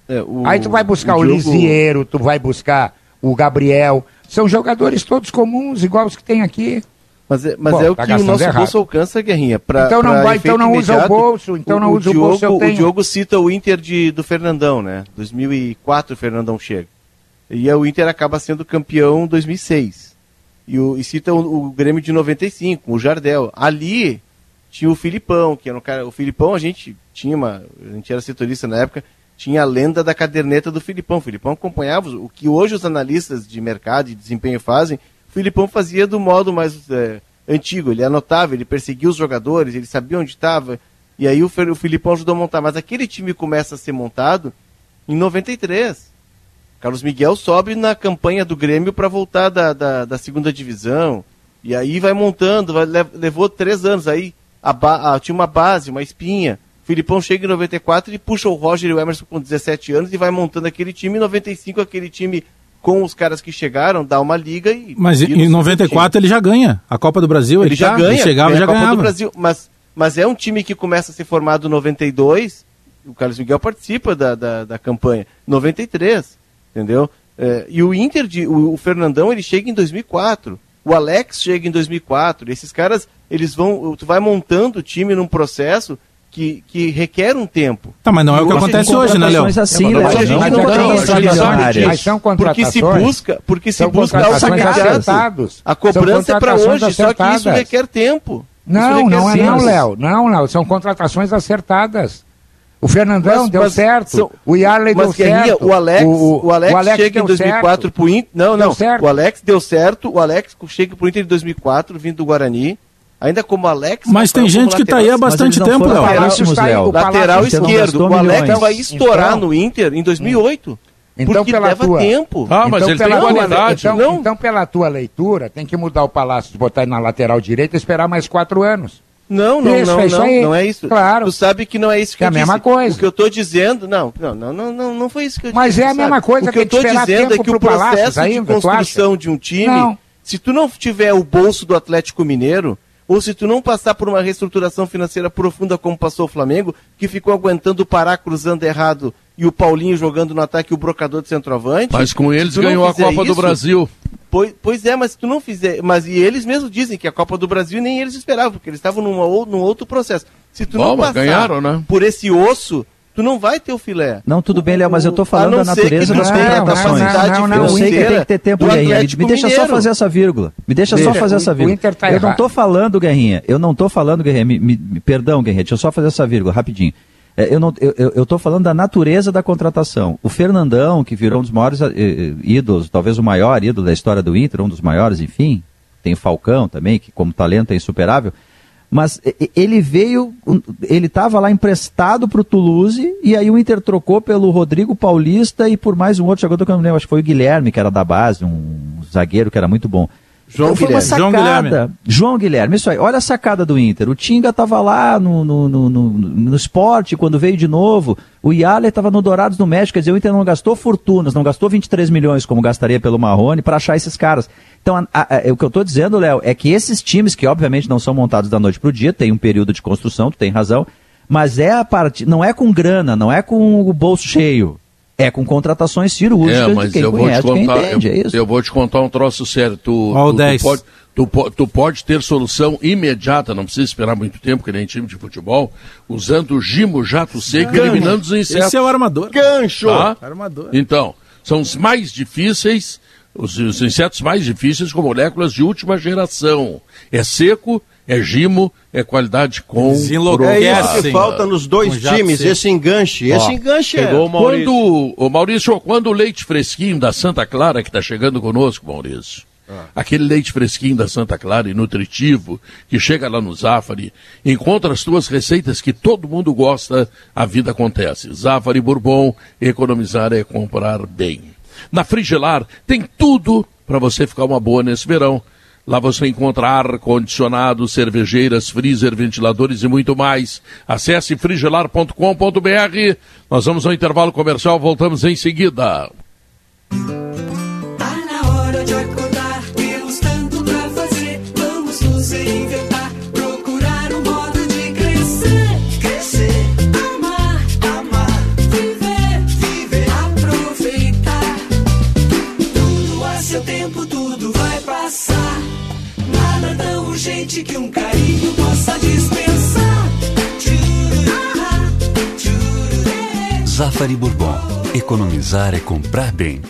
É, o... Aí tu vai buscar o, o Lisieiro, tu vai buscar o Gabriel. São jogadores todos comuns, igual os que tem aqui. Mas é, mas Pô, é o tá que o nosso errado. bolso alcança, Guerrinha. Pra, então não, vai, então não usa o bolso, então não o, usa o, Diogo, bolso. O Diogo cita o Inter de, do Fernandão, né? 2004 o Fernandão chega. E o Inter acaba sendo campeão em 2006. E, o, e cita o, o, Grêmio de 95, o Jardel. Ali tinha o Filipão, que era um cara. O Filipão a gente tinha uma. A gente era setorista na época, tinha a lenda da caderneta do Filipão. O Filipão acompanhava o que hoje os analistas de mercado e desempenho fazem. O Filipão fazia do modo mais é, antigo. Ele anotava, ele perseguia os jogadores, ele sabia onde estava. E aí o, o Filipão ajudou a montar. Mas aquele time começa a ser montado em 93. Carlos Miguel sobe na campanha do Grêmio para voltar da, da, da, segunda divisão. E aí vai montando, vai, levou três anos. Aí a, a, tinha uma base, uma espinha. Filipão chega em 94 e puxa o Roger e o Emerson com 17 anos e vai montando aquele time. Em 95, aquele time com os caras que chegaram, dá uma liga e. Mas em 94 ele já ganha. A Copa do Brasil, ele, ele já ganha. Ele chegava ganha já a Copa ganhava. do Brasil. Mas, mas é um time que começa a ser formado em 92. O Carlos Miguel participa da, da, da campanha. 93, entendeu? É, e o Inter, de, o, o Fernandão, ele chega em 2004. O Alex chega em 2004. Esses caras, eles vão. Tu vai montando o time num processo que, que requer um tempo. Tá, mas não é o que acontece hoje, né, Léo? assim, Léo. Mas a gente não tem extraordinárias. Mas são porque se busca, porque se busca algo imediato. A cobrança é para hoje, acertadas. só que isso requer tempo. Não, não é não, Léo. Não, Léo, são contratações acertadas. O Fernandão mas, deu mas, certo. São, o Yarley deu certo. O Alex, o, o Alex, o Alex chega em 2004 pro Inter. Não, não. O Alex deu certo. O Alex chega pro Inter em 2004, vindo do Guarani. Ainda como Alex. Mas tem gente que está aí há bastante tempo, Léo. Lateral, lateral esquerdo. O Alex vai estourar então, no Inter em 2008. Então, porque pela leva tua, tempo. Ah, mas então, ele tem qualidade. Então, não. então, pela tua leitura, tem que mudar o Palácio, botar ele na lateral direita e esperar mais quatro anos. Não, não, isso, não, é não, não é isso. Claro. Tu sabe que não é isso que é eu a mesma coisa. O que eu estou dizendo, não, não, não, não, não, não foi isso que eu Mas disse. Mas é a mesma coisa o que, que eu estou dizendo é que o processo ainda, de construção de um time, não. se tu não tiver o bolso do Atlético Mineiro, ou se tu não passar por uma reestruturação financeira profunda como passou o Flamengo, que ficou aguentando o Pará cruzando errado e o Paulinho jogando no ataque e o brocador de centroavante. Mas com eles ganhou a Copa isso, do Brasil. Pois, pois é, mas se tu não fizer. Mas e eles mesmos dizem que a Copa do Brasil nem eles esperavam, porque eles estavam numa, num outro processo. Se tu Bom, não passar ganharam, né? por esse osso, tu não vai ter o filé. Não, tudo bem, Léo, mas eu tô falando da natureza das contratações. Não, não, não, eu sei que tem que ter tempo, Guerrinha. Me deixa Mineiro. só fazer essa vírgula. Me deixa Veja, só fazer essa vírgula. Tá eu não tô falando, Guerrinha. Eu não tô falando, Guerrinha. Me, me, perdão, Guerrinha. Deixa eu só fazer essa vírgula, rapidinho. É, eu, não, eu, eu tô falando da natureza da contratação. O Fernandão, que virou um dos maiores eh, eh, ídolos, talvez o maior ídolo da história do Inter, um dos maiores, enfim. Tem o Falcão também, que como talento é insuperável. Mas ele veio, ele estava lá emprestado para o Toulouse e aí o Inter trocou pelo Rodrigo Paulista e por mais um outro jogador que eu não lembro, acho que foi o Guilherme, que era da base, um zagueiro que era muito bom. João então, Guilherme. João Guilherme. João Guilherme, isso aí. Olha a sacada do Inter. O Tinga estava lá no, no, no, no, no esporte, quando veio de novo. O Yale estava no Dourados no México. Quer dizer, o Inter não gastou fortunas, não gastou 23 milhões como gastaria pelo Marrone para achar esses caras. Então, a, a, a, o que eu estou dizendo, Léo, é que esses times, que obviamente não são montados da noite para o dia, tem um período de construção, tu tem razão, mas é a parte, não é com grana, não é com o bolso cheio. É com contratações cirúrgicas é, mas de quem eu conhece, vou te contar, entende, eu, é isso. Eu vou te contar um troço sério. Tu, tu, tu, pode, tu, tu, pode ter solução imediata, não precisa esperar muito tempo, que nem time de futebol, usando o gimo jato seco, Gancho. eliminando os insetos. Esse é o armador. Gancho! Tá? Armador. Então, são os mais difíceis, os, os insetos mais difíceis com moléculas de última geração. É seco, é gimo, é qualidade com É isso que falta nos dois times, esse enganche. Ó, esse enganche é. O Maurício. Quando, o Maurício, quando o leite fresquinho da Santa Clara, que está chegando conosco, Maurício, ah. aquele leite fresquinho da Santa Clara e nutritivo, que chega lá no Zafari, encontra as tuas receitas que todo mundo gosta, a vida acontece. Zafari Bourbon, economizar é comprar bem. Na Frigelar tem tudo para você ficar uma boa nesse verão. Lá você encontra ar-condicionado, cervejeiras, freezer, ventiladores e muito mais. Acesse frigelar.com.br. Nós vamos ao intervalo comercial, voltamos em seguida. Zafari Bourbon. Economizar é comprar bem.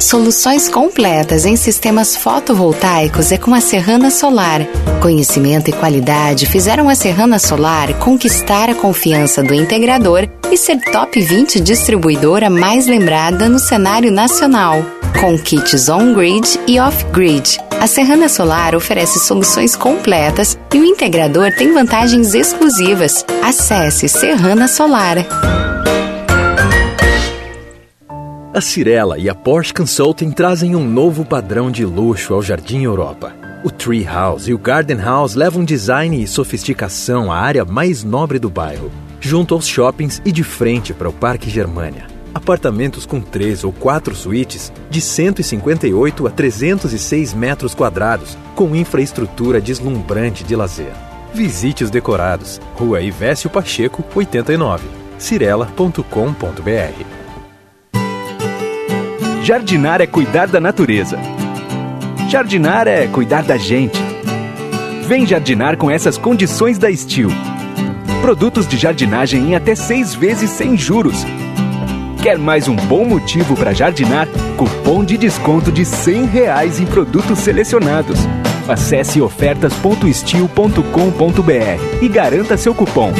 Soluções completas em sistemas fotovoltaicos é com a Serrana Solar. Conhecimento e qualidade fizeram a Serrana Solar conquistar a confiança do integrador e ser top 20 distribuidora mais lembrada no cenário nacional. Com kits on-grid e off-grid, a Serrana Solar oferece soluções completas e o integrador tem vantagens exclusivas. Acesse Serrana Solar. A Cirela e a Porsche Consulting trazem um novo padrão de luxo ao Jardim Europa. O Tree House e o Garden House levam design e sofisticação à área mais nobre do bairro, junto aos shoppings e de frente para o Parque Germania. Apartamentos com três ou quatro suítes de 158 a 306 metros quadrados, com infraestrutura deslumbrante de lazer. Visite os decorados. Rua Ivésio Pacheco, 89. cirela.com.br Jardinar é cuidar da natureza. Jardinar é cuidar da gente. Vem jardinar com essas condições da Steel. Produtos de jardinagem em até seis vezes sem juros. Quer mais um bom motivo para jardinar? Cupom de desconto de 100 reais em produtos selecionados. Acesse ofertas.steel.com.br e garanta seu cupom.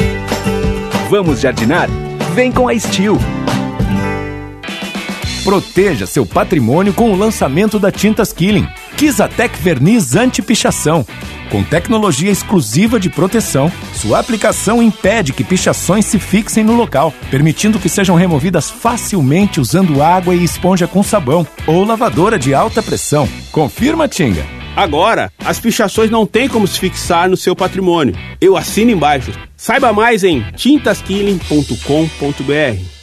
Vamos jardinar? Vem com a Steel! Proteja seu patrimônio com o lançamento da Tintas Killing. Kizatec Verniz Anti-Pichação. Com tecnologia exclusiva de proteção, sua aplicação impede que pichações se fixem no local, permitindo que sejam removidas facilmente usando água e esponja com sabão ou lavadora de alta pressão. Confirma, Tinga. Agora, as pichações não têm como se fixar no seu patrimônio. Eu assino embaixo. Saiba mais em tintaskilling.com.br.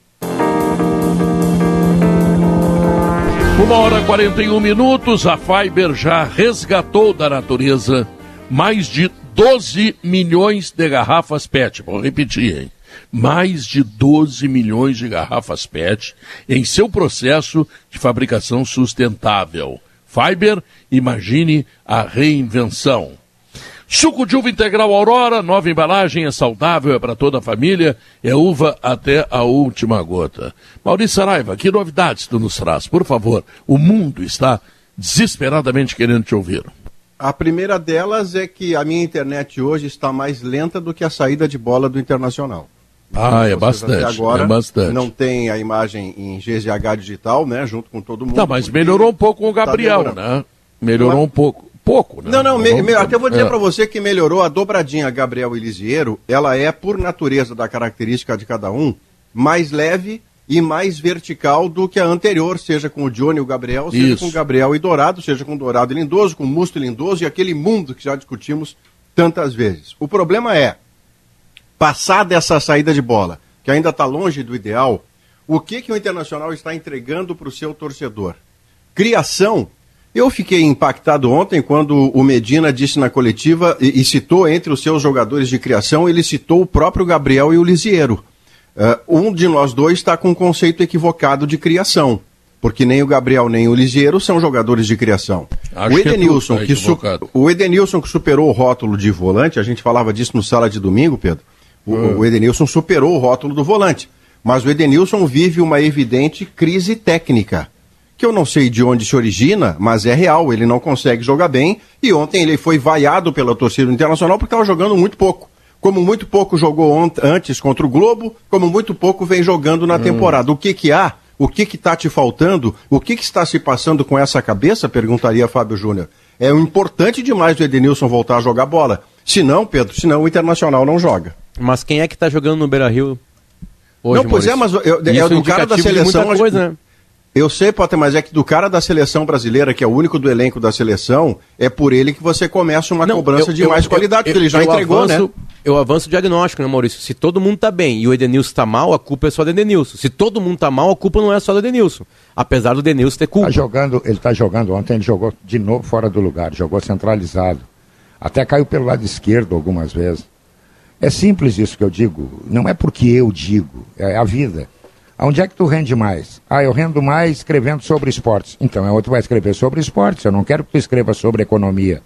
Uma hora e 41 minutos, a Fiber já resgatou da natureza mais de 12 milhões de garrafas PET. Vou repetir, hein? Mais de 12 milhões de garrafas PET em seu processo de fabricação sustentável. Fiber, imagine a reinvenção. Suco de uva integral Aurora, nova embalagem, é saudável, é para toda a família, é uva até a última gota. Maurício Saraiva, que novidades tu nos traz? Por favor, o mundo está desesperadamente querendo te ouvir. A primeira delas é que a minha internet hoje está mais lenta do que a saída de bola do Internacional. Ah, é bastante. Agora é bastante. não tem a imagem em GZH digital, né, junto com todo mundo. Tá, mas melhorou um pouco com o Gabriel, tá né? Melhorou um pouco pouco, né? Não, não, me, me, até vou dizer é. para você que melhorou a dobradinha Gabriel Elisiero, ela é, por natureza da característica de cada um, mais leve e mais vertical do que a anterior, seja com o Johnny e o Gabriel, seja Isso. com o Gabriel e Dourado, seja com o Dourado e Lindoso, com o Musto e Lindoso e aquele mundo que já discutimos tantas vezes. O problema é, passar dessa saída de bola, que ainda está longe do ideal, o que, que o Internacional está entregando para o seu torcedor? Criação eu fiquei impactado ontem quando o Medina disse na coletiva e, e, citou entre os seus jogadores de criação, ele citou o próprio Gabriel e o Lisiero. Uh, um de nós dois está com um conceito equivocado de criação, porque nem o Gabriel nem o Lisiero são jogadores de criação. Acho o Edenilson, que, é que su o Edenilson que superou o rótulo de volante, a gente falava disso no sala de domingo, Pedro. O, Hum. o Edenilson superou o rótulo do volante, mas o Edenilson vive uma evidente crise técnica que eu não sei de onde se origina, mas é real, ele não consegue jogar bem, e ontem ele foi vaiado pela torcida internacional porque estava jogando muito pouco. Como muito pouco jogou antes contra o Globo, como muito pouco vem jogando na hum. temporada. O que que há? O que que está te faltando? O que que está se passando com essa cabeça? Perguntaria Fábio Júnior. É importante demais o Edenilson voltar a jogar bola. Se não, Pedro, senão o Internacional não joga. Mas quem é que está jogando no Beira-Rio hoje, Não, pois Maurício? é, mas eu, é, do cara da seleção... coisa, né? Eu sei, Potter, mas é que do cara da seleção brasileira, que é o único do elenco da seleção, é por ele que você começa uma Não, cobrança eu- de eu- mais eu- qualidade, porque ele já entregou, avanço, né? Eu avanço o diagnóstico, né, Maurício? Se todo mundo tá bem e o Edenilson tá mal, a culpa é só do Edenilson. Se todo mundo tá mal, a culpa não é só do Edenilson. Apesar do Edenilson ter culpa. Tá jogando, ele está jogando ontem, ele jogou de novo fora do lugar, jogou centralizado. Até caiu pelo lado esquerdo algumas vezes. É simples isso que eu digo. Não é porque eu digo, é a vida. Onde é que tu rende mais? Ah, eu rendo mais escrevendo sobre esportes. Então, é outro vai escrever sobre esportes. Eu não quero que tu escreva sobre economia.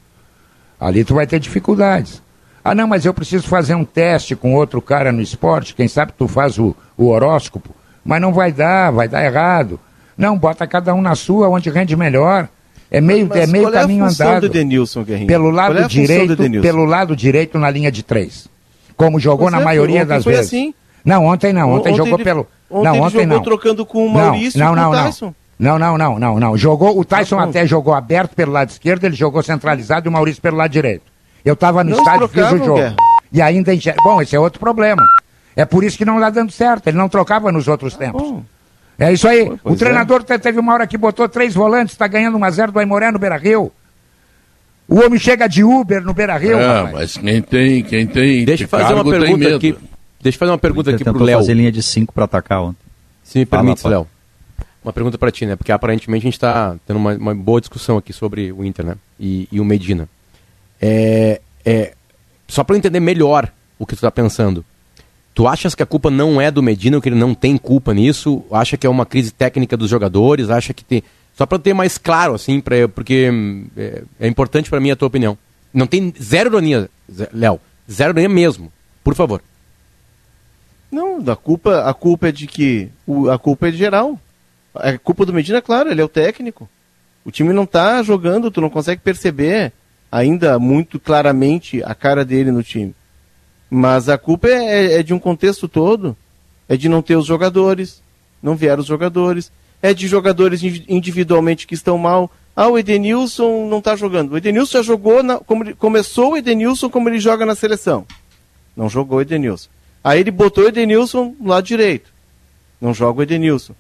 Ali tu vai ter dificuldades. Ah, não, mas eu preciso fazer um teste com outro cara no esporte. Quem sabe tu faz o, o horóscopo. Mas não vai dar, vai dar errado. Não, bota cada um na sua, onde rende melhor. É meio, Mas é meio é caminho função andado. Guerrinho? Pelo lado é direito, pelo lado direito na linha de três. Como jogou Pois na é, maioria das foi vezes. assim. Não, ontem não. Ontem, Ontem jogou ele- pelo. Ontem não, ele ontem jogou não. trocando com o Não, Maurício não, e com não, o não. Tyson. Não, não, não, não, não. Jogou, o Tyson bom. até jogou aberto pelo lado esquerdo, ele jogou centralizado e o Maurício pelo lado direito. Eu estava no Não, estádio, eles fiz o jogo. Guerra. E ainda enxer... Bom, esse é outro problema. É por isso que não está dando certo. Ele não trocava nos outros tempos. bom. É isso aí. pois o treinador te- teve uma hora que botou três volantes, está ganhando 1 a 0 do Aimoré no Beira Rio. O homem chega de Uber no Beira Rio. É, rapaz. mas quem tem, quem tem. Deixa eu fazer uma pergunta aqui. Deixa eu fazer uma pergunta aqui pro Léo. fazer linha de 5 para atacar ontem. Se me permite, Léo. Uma pergunta para ti, né? Porque aparentemente a gente está tendo uma, uma, boa discussão aqui sobre o Inter, né? E, e o Medina. É, é, só para entender melhor o que tu está pensando. Tu achas que a culpa não é do Medina, que ele não tem culpa nisso? Acha que é uma crise técnica dos jogadores? Acha que tem. Só para ter mais claro, assim, pra, porque é, é importante para mim a tua opinião. Não tem zero ironia, Léo. Zero ironia mesmo. Por favor. Não, a culpa, a culpa é de que. O, a culpa é de geral. A culpa do Medina, claro, ele é o técnico. O time não tá jogando, tu não consegue perceber ainda muito claramente a cara dele no time. Mas a culpa é, é, é de um contexto todo. É de não ter os jogadores. Não vieram os jogadores é de jogadores individualmente que estão mal. Ah, o Edenilson não está jogando. O Edenilson já jogou, na, como, começou o Edenilson como ele joga na seleção. Não jogou o Edenilson. Aí ele botou o Edenilson no lado direito. Não joga o Edenilson.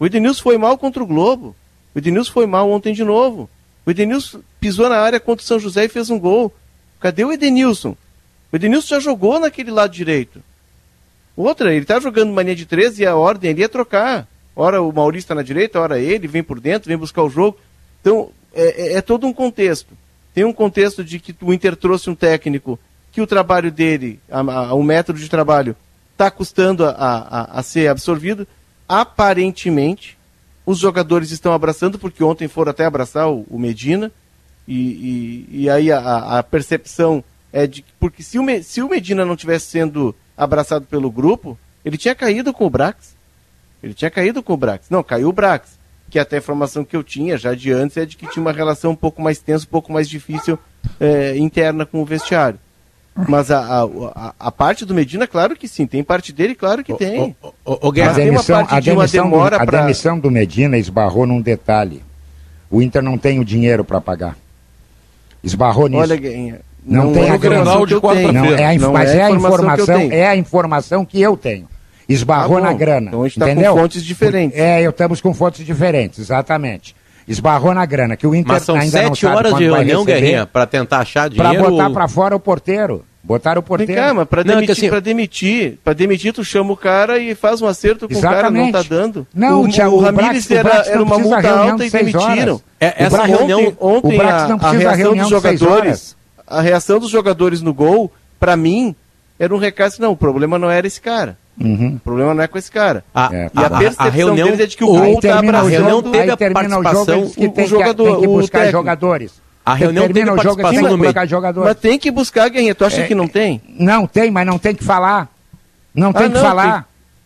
O Edenilson foi mal contra o Globo. O Edenilson foi mal ontem de novo. O Edenilson pisou na área contra o São José e fez um gol. Cadê o Edenilson? O Edenilson já jogou naquele lado direito. Outra, ele está jogando mania de 13 e a ordem ali é trocar. Ora o Maurício está na direita, ora ele, vem por dentro, vem buscar o jogo. Então, é, é, é, todo um contexto. Tem um contexto de que o Inter trouxe um técnico que o trabalho dele, a, a, o método de trabalho, está custando a, a, ser absorvido. Aparentemente, os jogadores estão abraçando, porque ontem foram até abraçar o, o Medina. E, e, e aí a, a, percepção é de que, porque se o, se o Medina não tivesse sendo abraçado pelo grupo, ele tinha caído com o Brax. Ele tinha caído com o Brax. Não, caiu o Brax. Que até a informação que eu tinha já de antes é de que tinha uma relação um pouco mais tensa, um pouco mais difícil é, interna com o vestiário. Mas a, a, a, parte do Medina, claro que sim. Tem parte dele, claro que tem. O, o, o, a demissão, a demissão, do, a pra... demissão do Medina esbarrou num detalhe. O Inter não tem o dinheiro para pagar. Esbarrou nisso. Olha, não, não, tem é a eu tenho. Não, é a, não mas é, é a informação, é a informação que eu tenho. Esbarrou ah, na grana. Então a gente está com fontes diferentes. É, estamos com fontes diferentes, exatamente. Esbarrou na grana, que o Inter Mas são ainda sete horas de reunião, Guerrinha, para tentar achar dinheiro. Para botar ou... para fora o porteiro. Botar o porteiro. Vem cá, mas para demitir, assim... demitir, para demitir, tu chama o cara e faz um acerto com Exatamente. o cara, não tá dando. Não, o, o, o Ramires era, era uma multa alta e demitiram. É, essa reunião, ontem, ontem a, a reação dos jogadores, a reação dos jogadores no gol, para mim, era um recado, não, o problema não era esse cara. Uhum. O problema não é com esse cara. A, é. e a, a percepção a reunião, deles é de que o gol está abraçando. A reunião teve a participação que tem, o jogador, tem que buscar jogadores. A reunião teve a participação no meio. Jogadores. Mas tem que buscar, Guerrinha. Tu acha é, que não tem? Não tem, mas não tem que falar. Não ah, tem que falar.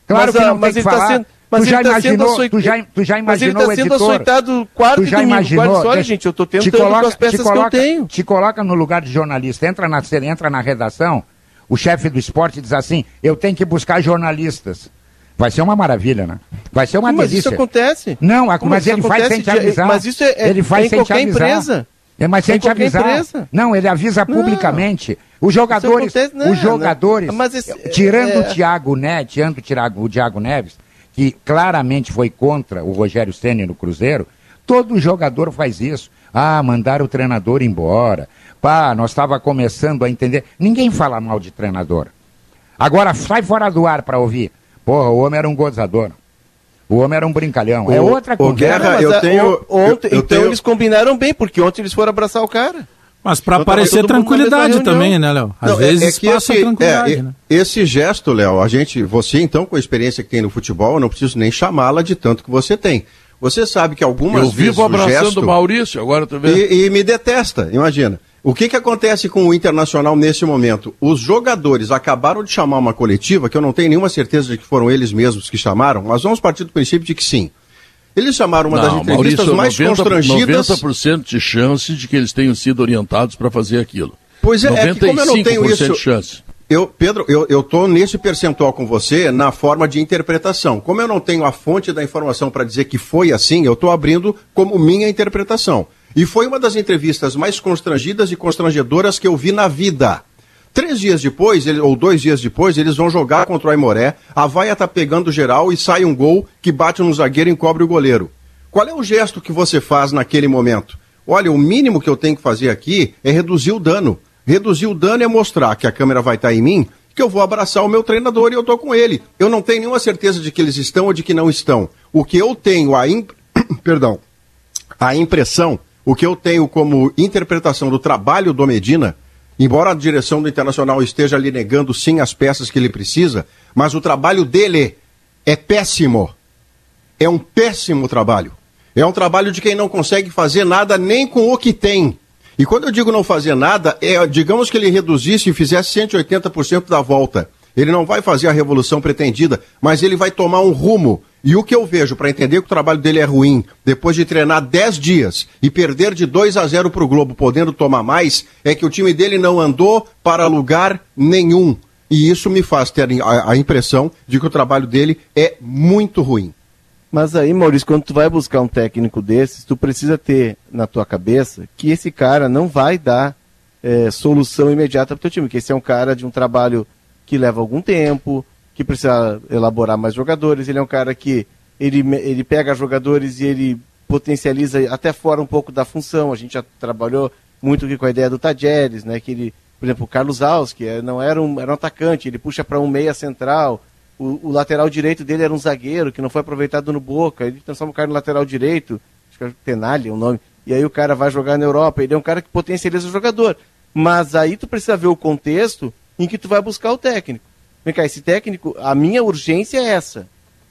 Tem... Claro mas, que não tem que tá falar. Sendo... Mas tu já, tá imaginou, açoit... tu, já, tu já imaginou mas ele está sendo açoitado quarto tu já domingo. Imaginou, Olha, gente, eu estou tentando coloca, com as peças coloca, que eu tenho. Te coloca no lugar de jornalista, entra na, entra na redação, o chefe do esporte diz assim: eu tenho que buscar jornalistas. Vai ser uma maravilha, né? Vai ser uma mas delícia. isso acontece. Não, mas, mas ele faz sem te avisar. Mas isso é, é ele faz é sem qualquer empresa. É, mas sem te avisar. Empresa. Não, ele avisa não. publicamente. Os jogadores, não, os jogadores, esse, tirando é... o Thiago Neves, tirando o Thiago, o Thiago Neves, que claramente foi contra o Rogério Ceni no Cruzeiro, todo jogador faz isso. Ah, mandar o treinador embora. Pá, nós estava começando a entender. Ninguém fala mal de treinador. Agora sai fora do ar para ouvir. Porra, o homem era um gozador. O homem era um brincalhão. É o, é outra coisa. Guerra, eu tenho, ontem, eu, eu então tenho... eles combinaram bem, porque ontem eles foram abraçar o cara. Mas para então, aparecer tranquilidade também, né, Léo? Às Não, é- vezes é, é passa esse, tranquilidade, é, né? Esse gesto, Léo, a gente, você então com a experiência que tem no futebol, eu não preciso nem chamá-la de tanto que você tem. Você sabe que algumas eu vezes vivo abraçando o gesto... Maurício, agora tu vê. E, e me detesta, imagina. O que, que acontece com o Internacional nesse momento? Os jogadores acabaram de chamar uma coletiva, que eu não tenho nenhuma certeza de que foram eles mesmos que chamaram, mas vamos partir do princípio de que sim. Eles chamaram uma não, das entrevistas Maurício, mais 90, constrangidas. 90% de chance de que eles tenham sido orientados para fazer aquilo. Pois é, é que como eu não tenho isso. De chance. Eu, Pedro, eu estou nesse percentual com você na forma de interpretação. Como eu não tenho a fonte da informação para dizer que foi assim, eu estou abrindo como minha interpretação. E foi uma das entrevistas mais constrangidas e constrangedoras que eu vi na vida. Três dias depois, ou dois dias depois, eles vão jogar contra o Aimoré, a vaia tá pegando geral e sai um gol que bate no zagueiro e encobre o goleiro. Qual é o gesto que você faz naquele momento? olha, o mínimo que eu tenho que fazer aqui é reduzir o dano. Reduzir o dano é mostrar que a câmera vai estar em mim, que eu vou abraçar o meu treinador e eu estou com ele. Eu não tenho nenhuma certeza de que eles estão ou de que não estão. O que eu tenho a imp... perdão, a impressão, o que eu tenho como interpretação do trabalho do Medina, embora a direção do Internacional esteja ali negando sim as peças que ele precisa, mas o trabalho dele é péssimo. É um péssimo trabalho. É um trabalho de quem não consegue fazer nada nem com o que tem. E quando eu digo não fazer nada, é, digamos que ele reduzisse e fizesse 180% da volta. Ele não vai fazer a revolução pretendida, mas ele vai tomar um rumo. E o que eu vejo para entender que o trabalho dele é ruim, depois de treinar 10 dias e perder de 2 a 0 para o Globo, podendo tomar mais, é que o time dele não andou para lugar nenhum. E isso me faz ter a, impressão de que o trabalho dele é muito ruim. Mas aí, Maurício, quando tu vai buscar um técnico desses, tu precisa ter na tua cabeça que esse cara não vai dar é, solução imediata para o teu time, que esse é um cara de um trabalho que leva algum tempo, que precisa elaborar mais jogadores, ele é um cara que ele, ele pega jogadores e ele potencializa até fora um pouco da função. A gente já trabalhou muito aqui com a ideia do Tajeres, né? Que ele, por exemplo, o Carlos Alves, que é, não era um, era um atacante, ele puxa para um meia central, o, o, lateral direito dele era um zagueiro que não foi aproveitado no Boca. Ele transforma o cara no lateral direito, acho que é Tenali é o nome. E aí o cara vai jogar na Europa. Ele é um cara que potencializa o jogador. Mas aí tu precisa ver o contexto em que tu vai buscar o técnico. Vem cá, esse técnico, a minha urgência é essa.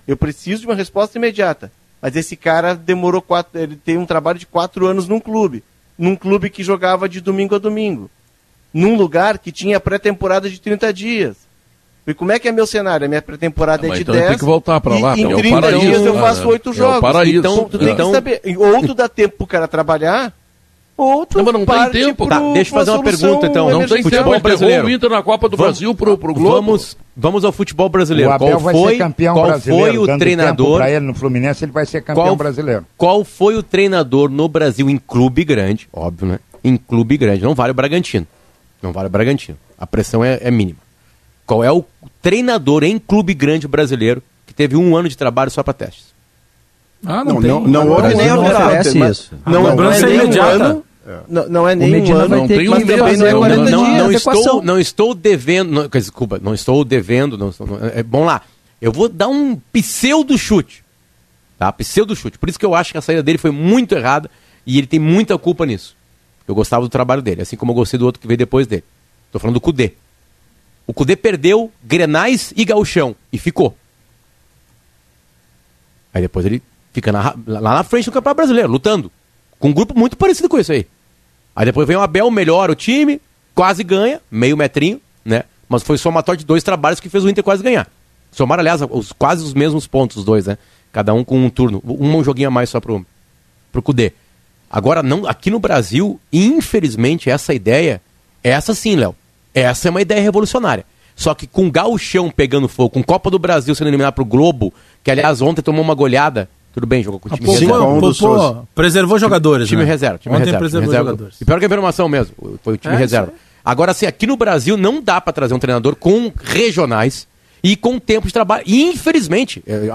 Eu preciso de uma resposta imediata. Mas esse cara demorou quatro. Ele tem um trabalho de quatro anos num clube. Num clube que jogava de domingo a domingo. Num lugar que tinha pré-temporada de 30 dias e como é que é meu cenário? A minha pré-temporada é de então 10. Tem que voltar para lá. E, em 30 é paraíso, dias eu faço 8 é jogos. É então tu tem então... que saber. Ou tu dá tempo pro cara trabalhar, ou tu não, mas não tem tempo. Tá, deixa eu fazer uma pergunta então. Não tem futebol tempo. brasileiro. o Inter na Copa do vamos, Brasil pro, pro Globo. Vamos, vamos ao futebol brasileiro. O Abel qual foi, qual brasileiro, foi o treinador para ele no Fluminense, ele vai ser campeão qual, brasileiro. Qual foi o treinador no Brasil em clube grande, óbvio, né? Em clube grande, não vale o Bragantino. Não vale o Bragantino. A pressão é, é mínima. Qual é o treinador em clube grande brasileiro que teve um ano de trabalho só para testes? Ah, não, não tem. Não, não houve nem haverá. Isso. Não, não, não é nem imediata. Um não, não é. Nem um ano, não tem um mês, não, é 40 não, não, não estou, não estou devendo, não, desculpa, não estou devendo, não, não, é, bom lá, eu vou dar um pseudo chute, tá, pseudo chute, por isso que eu acho que a saída dele foi muito errada e ele tem muita culpa nisso, eu gostava do trabalho dele, assim como eu gostei do outro que veio depois dele, estou falando do Cudê, o Cudê perdeu Grenais e Gauchão e ficou. Aí depois ele fica na, lá na frente do Campeonato Brasileiro, lutando. Com um grupo muito parecido com isso aí. Aí depois vem o Abel, melhora o time, quase ganha, meio metrinho, né? Mas foi somatório de dois trabalhos que fez o Inter quase ganhar. Somaram, aliás, os, quase os mesmos pontos, os dois, né? Cada um com um turno. Um, joguinho a mais só pro, pro Cudê. Agora, não, aqui no Brasil, infelizmente, essa ideia, essa sim, Léo, essa é uma ideia revolucionária. Só que com Gauchão pegando fogo, com Copa do Brasil sendo eliminado pro Globo, que aliás ontem tomou uma goleada, tudo bem, jogou com o time pô, reserva. Pô, pô, pô, preservou jogadores, Time né? reserva, time ontem reserva. preservou reserva. jogadores. E pior que a informação mesmo, foi o time é, reserva. Agora, assim, aqui no Brasil não dá para trazer um treinador com regionais e com tempo de trabalho. E, infelizmente, é,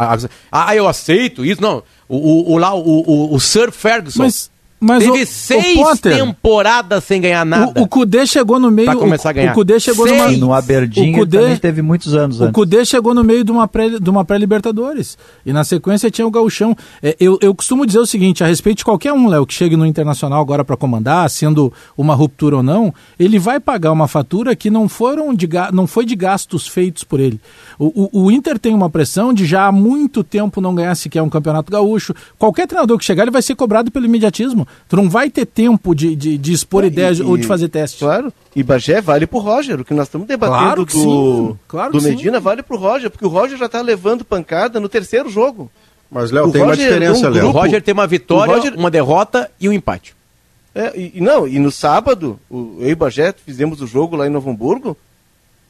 ah, eu aceito isso, não. O, o, o lá, o, o, o Sir Ferguson. Mas mas Teve o, seis o Potter, temporadas sem ganhar nada. O, o Cudê chegou no meio. Pra começar a ganhar. O Cudê chegou seis. numa. No Aberdeen Cudê, também teve muitos anos. O Cudê chegou no meio de uma pré-Libertadores. Pré e na sequência tinha o Gauchão. É, eu, eu costumo dizer o seguinte: a respeito de qualquer um, Léo, que chegue no Internacional agora para comandar, sendo uma ruptura ou não, ele vai pagar uma fatura que não, foram de, não foi de gastos feitos por ele. O, o, o Inter tem uma pressão de já há muito tempo não ganhar sequer um campeonato gaúcho. Qualquer treinador que chegar, ele vai ser cobrado pelo imediatismo. Tu não vai ter tempo de, de, de expor é, ideias e, ou de fazer testes. Claro. E Bagé vale pro Roger. O que nós estamos debatendo claro do, sim, claro do Medina sim. vale pro Roger, porque o Roger já está levando pancada no terceiro jogo. Mas, Léo, tem Roger uma diferença, Léo. O Roger tem uma vitória, Roger... uma derrota e um empate. É, e, não, e no sábado, o, eu e o Bagé fizemos o jogo lá em Novo Hamburgo.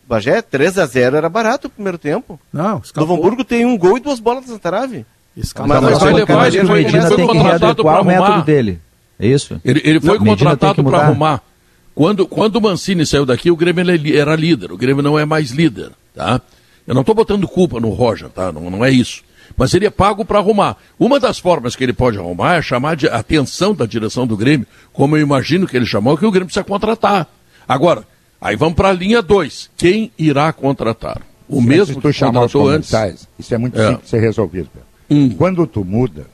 Bagé, 3 a 0 era barato o primeiro tempo. Não, escapou. Novo Hamburgo tem um gol e duas bolas na trave. Mas, mas, mas ele vai, ele foi, Medina tem que readequar o método dele. É isso? Ele, ele foi não, contratado para arrumar. Quando, quando o Mancini saiu daqui, o Grêmio era líder. O Grêmio não é mais líder, tá? Eu não estou botando culpa no Roger, tá? Não, não é isso. mas ele é pago para arrumar. Uma das formas que ele pode arrumar é chamar de atenção da direção do Grêmio, como eu imagino que ele chamou, que o Grêmio precisa contratar. Agora, aí vamos para a linha 2. Quem irá contratar? O Se mesmo tu que chamar os contratou antes? isso é muito É. simples de ser resolvido. Pedro. Quando tu muda,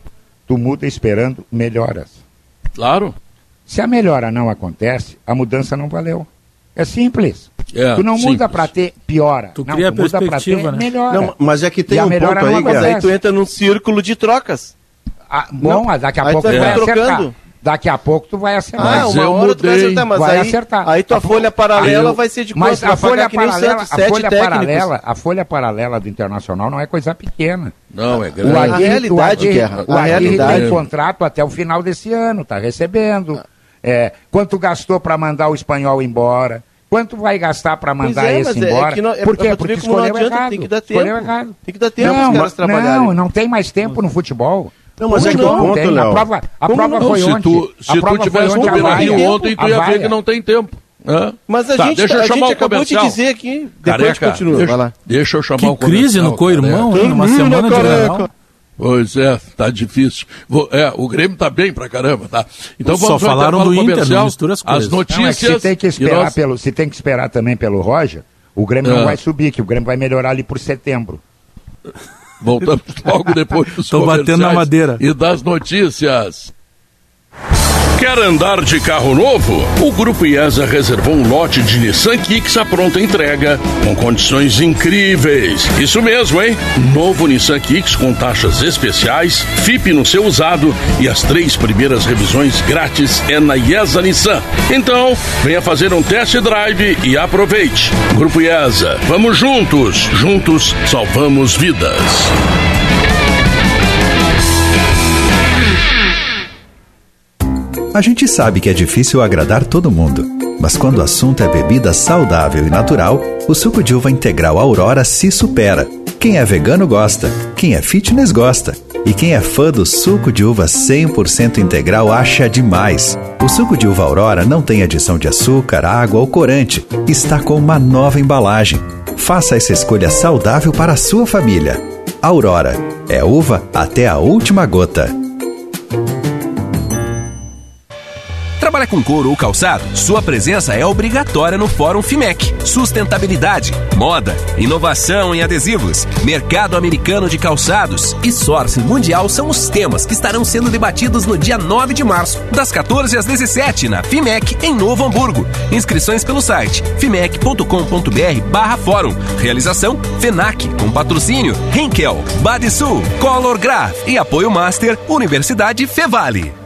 tu muda esperando melhoras. Claro. Se a melhora não acontece, a mudança não valeu. É simples. É, tu não simples. muda para ter piora. Tu não, cria tu muda pra perspectiva, ter né? melhora. Não, mas é que tem E a um melhora ponto não aí, Mas aí tu entra num círculo de trocas. Ah, bom, mas daqui a Aí pouco tu vai vai acertar. Daqui a pouco tu vai acertar. Ah, uma hora tu vai acertar, mas vai aí, acertar. aí tua A fo- folha paralela Aí- vai ser de quanto? Mas Vai a folha o paralela, Santos, a folha paralela, a folha paralela do Internacional não é coisa pequena. Não, é O grande. Aguirre, A realidade, o Aguirre, Guerra, o a Aguirre realidade. tem contrato até o final desse ano, tá recebendo. É, quanto gastou para mandar o espanhol embora? Quanto vai gastar para mandar é, esse é- é embora? que não- é- Por quê? é Porque escolheu adianta, errado. tem que dar Escolheu tempo. errado. Tem que dar tempo não, pros caras ma- trabalharem. Não, não tem mais tempo no futebol. Não, mas é que não ponto, tem. Léo. A prova, a Como prova não? foi se ontem. tu, A se tu prova foi tivesse no Beira-Rio ontem, tu ia ver que não tem tempo. Hã? Mas a Tá, gente, deixa eu a chamar gente o acabou de comercial. dizer aqui. Depois Careca, continua, deixa, vai lá. deixa eu chamar Que o crise comercial, no co-irmão, careca. hein? Numa Termina, semana de. Grenal. Pois é, tá difícil. Vou- é, o Grêmio tá bem pra caramba, tá? Então Só vamos ao falaram do Inter, não mistura as coisas. As Não, é notícias. se tem que esperar nós- pelo, se tem que esperar também pelo Roger, o Grêmio Ah. não vai subir, que o Grêmio vai melhorar ali por setembro. Voltamos logo depois dos Tô batendo na madeira. E das notícias. Quer andar de carro novo? O Grupo IESA reservou um lote de Nissan Kicks à pronta entrega, com condições incríveis. Isso mesmo, hein? Novo Nissan Kicks com taxas especiais, FIP no seu usado e as três primeiras revisões grátis é na IESA Nissan. Então, venha fazer um test drive e aproveite. Grupo IESA, vamos juntos. Juntos salvamos vidas. A gente sabe que é difícil agradar todo mundo, mas quando o assunto é bebida saudável e natural, o suco de uva integral Aurora se supera. Quem é vegano gosta, quem é fitness gosta, e quem é fã do suco de uva 100% integral acha demais. O suco de uva Aurora não tem adição de açúcar, água ou corante, está com uma nova embalagem. Faça essa escolha saudável para a sua família. Aurora é uva até a última gota. Trabalha com couro ou calçado? Sua presença é obrigatória no Fórum FIMEC. Sustentabilidade, moda, inovação em adesivos, mercado americano de calçados e sourcing mundial são os temas que estarão sendo debatidos no dia 9 de março, das 14 às 17 na FIMEC em Novo Hamburgo. Inscrições pelo site fimec.com.br barra fórum. Realização FENAC, com patrocínio Henkel, Badisul, Color Graph e apoio Master Universidade Fevale.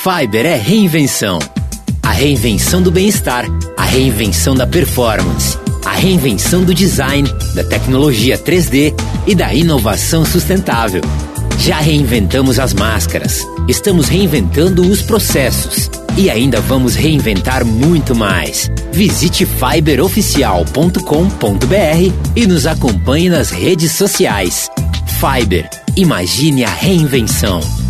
Fiber é reinvenção. A reinvenção do bem-estar, a reinvenção da performance, a reinvenção do design, da tecnologia 3D e da inovação sustentável. Já reinventamos as máscaras, estamos reinventando os processos e ainda vamos reinventar muito mais. Visite fiberoficial.com.br e nos acompanhe nas redes sociais. Fiber, imagine a reinvenção.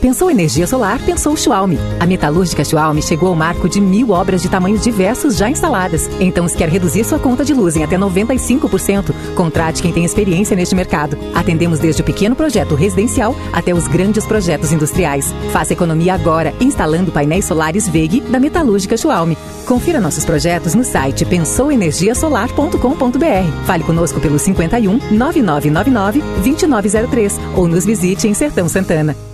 Pensou energia solar? Pensou Schwalm. A metalúrgica Schwalm chegou ao marco de mil obras de tamanhos diversos já instaladas. Então, se quer reduzir sua conta de luz em até 95%, contrate quem tem experiência neste mercado. Atendemos desde o pequeno projeto residencial até os grandes projetos industriais. Faça economia agora, instalando painéis solares VEG da metalúrgica Schwalm. Confira nossos projetos no site pensouenergiasolar.com.br. Fale conosco pelo 51 9999 2903 ou nos visite em Sertão Santana.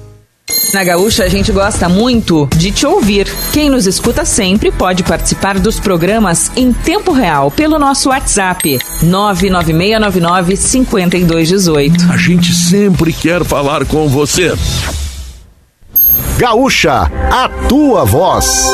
Na Gaúcha a gente gosta muito de te ouvir. Quem nos escuta sempre pode participar dos programas em tempo real pelo nosso WhatsApp 99699 5218. A gente sempre quer falar com você. Gaúcha, a tua voz.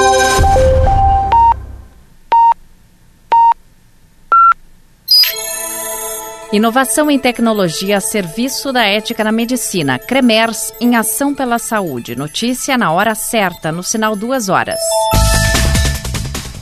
Inovação em tecnologia a serviço da ética na medicina. Cremers em ação pela saúde. Notícia na hora certa, no sinal duas horas.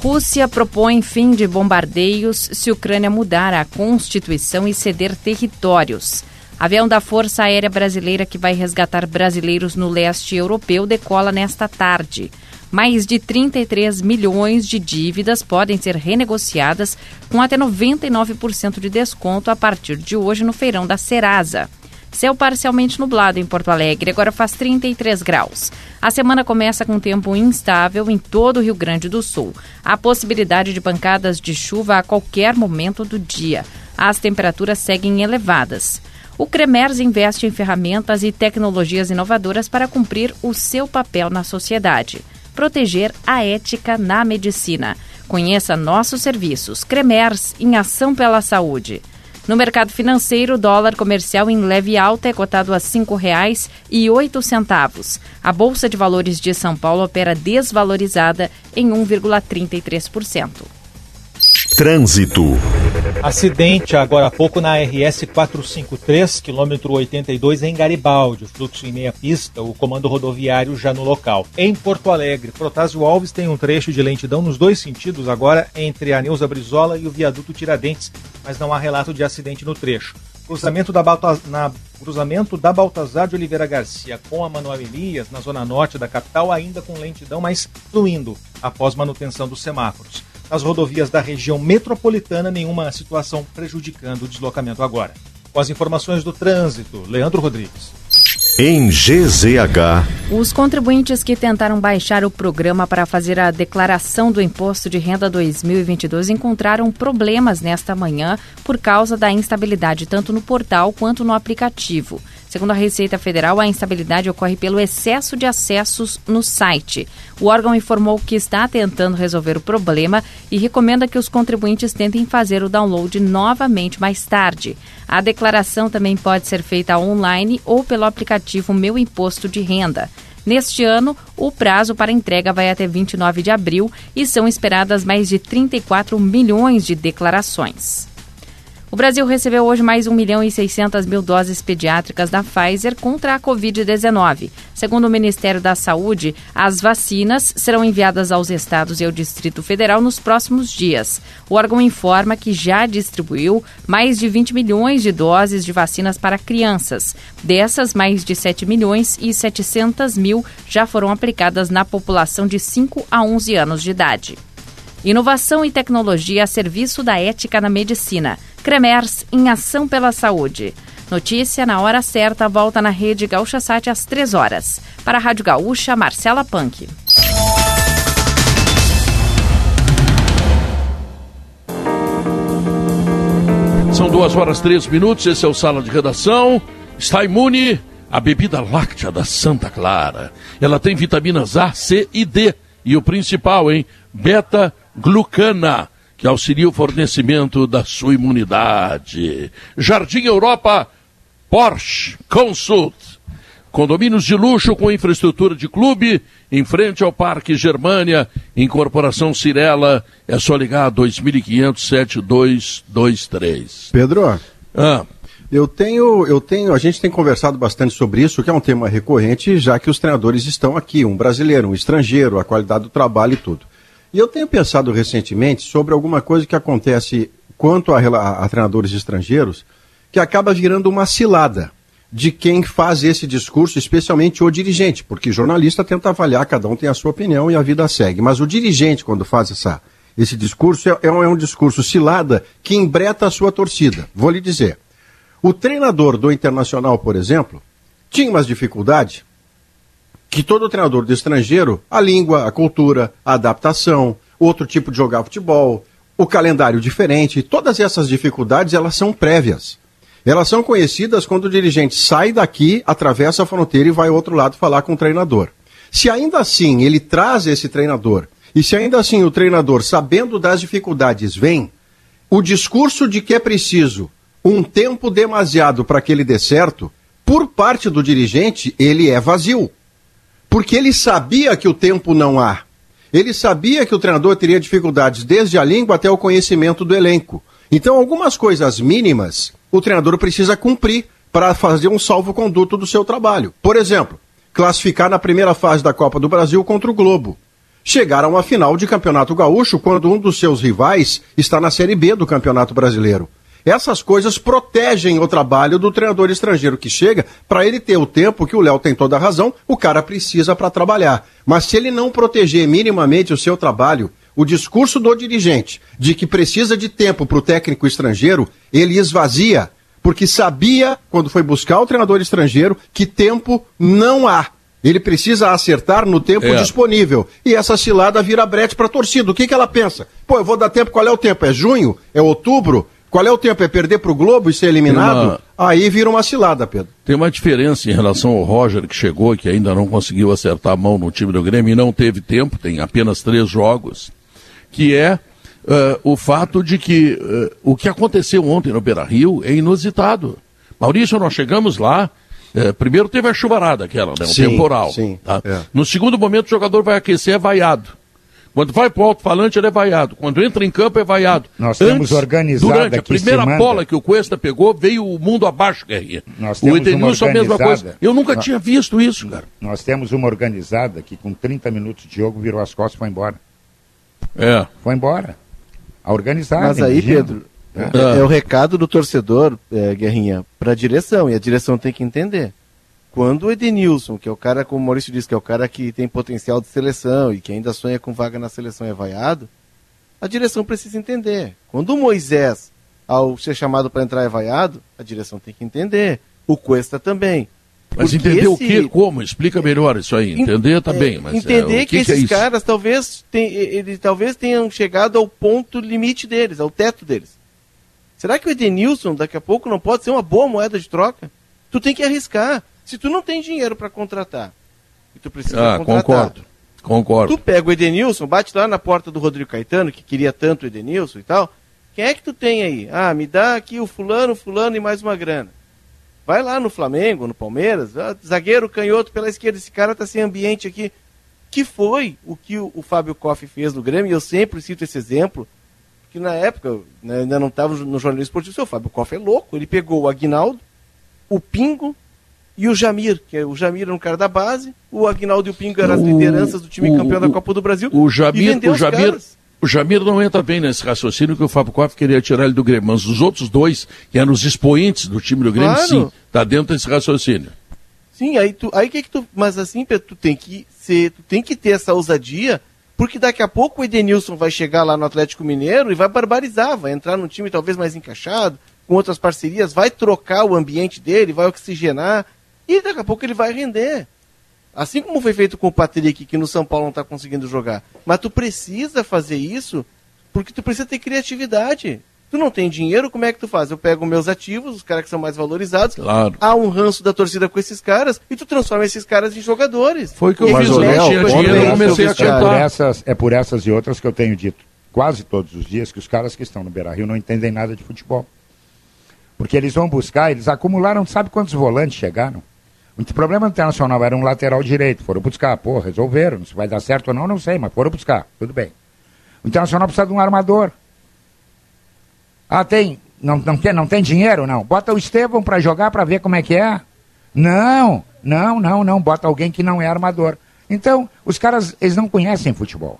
Rússia propõe fim de bombardeios se Ucrânia mudar a Constituição e ceder territórios. Avião da Força Aérea Brasileira que vai resgatar brasileiros no leste europeu decola nesta tarde. Mais de 33 milhões de dívidas podem ser renegociadas com até 99% de desconto a partir de hoje no feirão da Serasa. Céu parcialmente nublado em Porto Alegre, agora faz 33 graus. A semana começa com tempo instável em todo o Rio Grande do Sul. Há possibilidade de pancadas de chuva a qualquer momento do dia. As temperaturas seguem elevadas. O Cremers investe em ferramentas e tecnologias inovadoras para cumprir o seu papel na sociedade proteger a ética na medicina. Conheça nossos serviços. Cremers, em ação pela saúde. No mercado financeiro, o dólar comercial em leve alta é cotado a R$ 5,08. A Bolsa de Valores de São Paulo opera desvalorizada em 1,33%. Trânsito. Acidente agora há pouco na RS 453, quilômetro 82, em Garibaldi. Fluxo em meia pista, o comando rodoviário já no local. Em Porto Alegre, Protásio Alves tem um trecho de lentidão nos dois sentidos agora entre a Neuza Brizola e o viaduto Tiradentes, mas não há relato de acidente no trecho. Cruzamento da, Balta... na... Cruzamento da Baltazar de Oliveira Garcia com a Manuel Elias, na zona norte da capital, ainda com lentidão, mas fluindo após manutenção dos semáforos nas rodovias da região metropolitana, nenhuma situação prejudicando o deslocamento agora. Com as informações do trânsito, Leandro Rodrigues. Em GZH. Os contribuintes que tentaram baixar o programa para fazer a declaração do Imposto de Renda 2022 encontraram problemas nesta manhã por causa da instabilidade tanto no portal quanto no aplicativo. Segundo a Receita Federal, a instabilidade ocorre pelo excesso de acessos no site. O órgão informou que está tentando resolver o problema e recomenda que os contribuintes tentem fazer o download novamente mais tarde. A declaração também pode ser feita online ou pelo aplicativo Meu Imposto de Renda. Neste ano, o prazo para entrega vai até 29 de abril e são esperadas mais de 34 milhões de declarações. O Brasil recebeu hoje mais 1 milhão e 600 mil doses pediátricas da Pfizer contra a Covid-19. Segundo o Ministério da Saúde, as vacinas serão enviadas aos estados e ao Distrito Federal nos próximos dias. O órgão informa que já distribuiu mais de 20 milhões de doses de vacinas para crianças. Dessas, mais de 7 milhões e 700 mil já foram aplicadas na população de 5 a 11 anos de idade. Inovação e tecnologia a serviço da ética na medicina. Cremers em ação pela saúde. Notícia na hora certa volta na rede Gaúcha Sat às 3 horas. Para a Rádio Gaúcha, Marcela Punk. São duas horas três minutos, esse é o Sala de Redação. Está imune a bebida láctea da Santa Clara. Ela tem vitaminas A, C e D. E o principal, hein? Beta-glucana que auxilia o fornecimento da sua imunidade. Jardim Europa, Porsche Consult. Condomínios de luxo com infraestrutura de clube, em frente ao Parque Germânia, Incorporação Cirela, é só ligar 2500-7223. Pedro, ah. eu tenho, eu tenho, a gente tem conversado bastante sobre isso, que é um tema recorrente, já que os treinadores estão aqui, um brasileiro, um estrangeiro, a qualidade do trabalho e tudo. E eu tenho pensado recentemente sobre alguma coisa que acontece quanto a, a, a treinadores estrangeiros, que acaba virando uma cilada de quem faz esse discurso, especialmente o dirigente, porque jornalista tenta avaliar, cada um tem a sua opinião e a vida segue. Mas o dirigente, quando faz essa, esse discurso, é, é, um, é um discurso cilada que embreta a sua torcida. Vou lhe dizer. O treinador do Internacional, por exemplo, tinha umas dificuldades que todo treinador do estrangeiro, a língua, a cultura, a adaptação, outro tipo de jogar futebol, o calendário diferente, todas essas dificuldades elas são prévias. Elas são conhecidas quando o dirigente sai daqui, atravessa a fronteira e vai ao outro lado falar com o treinador. Se ainda assim ele traz esse treinador, e se ainda assim o treinador, sabendo das dificuldades, vem, o discurso de que é preciso um tempo demasiado para que ele dê certo, por parte do dirigente, ele é vazio porque ele sabia que o tempo não há. Ele sabia que o treinador teria dificuldades desde a língua até o conhecimento do elenco. Então, algumas coisas mínimas o treinador precisa cumprir para fazer um salvo-conduto do seu trabalho. Por exemplo, classificar na primeira fase da Copa do Brasil contra o Globo. Chegar a uma final de Campeonato Gaúcho quando um dos seus rivais está na Série B do Campeonato Brasileiro. Essas coisas protegem o trabalho do treinador estrangeiro que chega, para ele ter o tempo que o Léo tem toda a razão, o cara precisa para trabalhar. Mas se ele não proteger minimamente o seu trabalho, o discurso do dirigente de que precisa de tempo para o técnico estrangeiro, ele esvazia, porque sabia, quando foi buscar o treinador estrangeiro, que tempo não há. Ele precisa acertar no tempo é. disponível. E essa cilada vira brete para a torcida. O que, que ela pensa? Pô, eu vou dar tempo, qual é o tempo? É junho? É outubro? Qual é o tempo? É perder para o Globo e ser eliminado? Uma... Aí vira uma cilada, Pedro. Tem uma diferença em relação ao Roger, que chegou, que ainda não conseguiu acertar a mão no time do Grêmio e não teve tempo, tem apenas três jogos, que é uh, o fato de que uh, o que aconteceu ontem no Beira Rio é inusitado. Maurício, nós chegamos lá, uh, primeiro teve a chuvarada aquela, né, um sim, temporal. Sim, tá? é. No segundo momento o jogador vai aquecer, é vaiado. Quando vai para o alto-falante, ele é vaiado. Quando entra em campo, é vaiado. Nós temos organizado Durante a primeira bola que o Cuesta pegou, veio o mundo abaixo, Guerrinha. Nós temos o Edenilson, a mesma coisa. Eu nunca nós... tinha visto isso, cara. Nós temos uma organizada que, com 30 minutos de jogo, virou as costas e foi embora. É. Foi embora. A organizada. Mas aí, imagina. Pedro, é. É, é. o recado do torcedor, é, Guerrinha, para a direção. E a direção tem que entender. Quando o Edenilson, que é o cara, como o Maurício disse, que é o cara que tem potencial de seleção e que ainda sonha com vaga na seleção é vaiado, a direção precisa entender. Quando o Moisés, ao ser chamado para entrar, é vaiado, a direção tem que entender. O Cuesta também. Mas Porque entender esse... o que, como? Explica melhor isso aí. Entender também, tá mas entender é, que, que, esses é caras talvez, tem, eles talvez tenham chegado ao ponto limite deles, ao teto deles. Será que o Edenilson daqui a pouco não pode ser uma boa moeda de troca? Tu tem que arriscar. Se tu não tem dinheiro para contratar e tu precisa ah, contratar. Concordo. Concordo. Tu pega o Edenilson, bate lá na porta do Rodrigo Caetano, que queria tanto o Edenilson e tal. Quem é que tu tem aí? Ah, me dá aqui o fulano, fulano e mais uma grana. Vai lá no Flamengo, no Palmeiras, ah, zagueiro canhoto pela esquerda, esse cara tá sem ambiente aqui. Que foi o que o, o Fábio Koff fez no Grêmio, e eu sempre cito esse exemplo, que na época, né, ainda não estava no jornalismo esportivo, o Fábio Koff é louco, ele pegou o Aguinaldo, o Pingo, e o Jamir, que é, o Jamir era um cara da base, o Agnaldo e o Pingo eram as lideranças do time o, campeão o, da Copa do Brasil. O Jamir, o Jamir, o Jamir não entra bem nesse raciocínio que o Fábio Koff queria tirar ele do Grêmio, mas os outros dois, que eram os expoentes do time do Grêmio, claro. sim, tá dentro desse raciocínio. Sim, aí tu, aí que que tu, mas assim, Pedro, tu tem que ser, tu tem que ter essa ousadia, porque daqui a pouco o Edenilson vai chegar lá no Atlético Mineiro e vai barbarizar, vai entrar num time talvez mais encaixado, com outras parcerias, vai trocar o ambiente dele, vai oxigenar, e daqui a pouco ele vai render. Assim como foi feito com o Patrick, que no São Paulo não está conseguindo jogar. Mas tu precisa fazer isso porque tu precisa ter criatividade. Tu não tem dinheiro, como é que tu faz? Eu pego meus ativos, os caras que são mais valorizados, claro. há um ranço da torcida com esses caras, e tu transforma esses caras em jogadores. Foi que eu fiz, né? Eu comecei a cantar. É por, essas, é por essas e outras que eu tenho dito quase todos os dias que os caras que estão no Beira-Rio não entendem nada de futebol. Porque eles vão buscar, eles acumularam, sabe quantos volantes chegaram? O problema internacional era um lateral direito. Foram buscar, pô, resolveram. Se vai dar certo ou não, não sei, mas foram buscar. Tudo bem. O internacional precisa de um armador. Ah, tem. Não, não, tem, não tem dinheiro? Não. Bota o Estevão para jogar para ver como é que é. Não, não, não, não. Bota alguém que não é armador. Então, os caras, eles não conhecem futebol.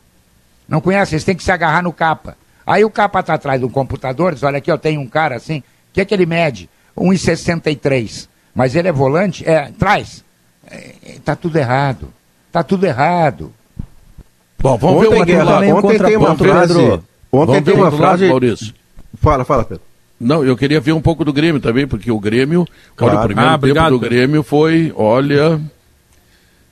Não conhecem, eles têm que se agarrar no capa. Aí o capa está atrás um computador, diz, olha aqui, eu tenho um cara assim, o que é que ele mede? 1,63 mas ele é volante, é, traz. É, tá tudo errado. Tá tudo errado. Bom, vamos ontem, ver uma lá. Ontem tem uma frase. Ontem tem uma frase. Maurício. Fala, fala, Pedro. Não, eu queria ver um pouco do Grêmio também, porque o Grêmio, claro. olha, o primeiro ah, tempo obrigado, do Grêmio foi, olha.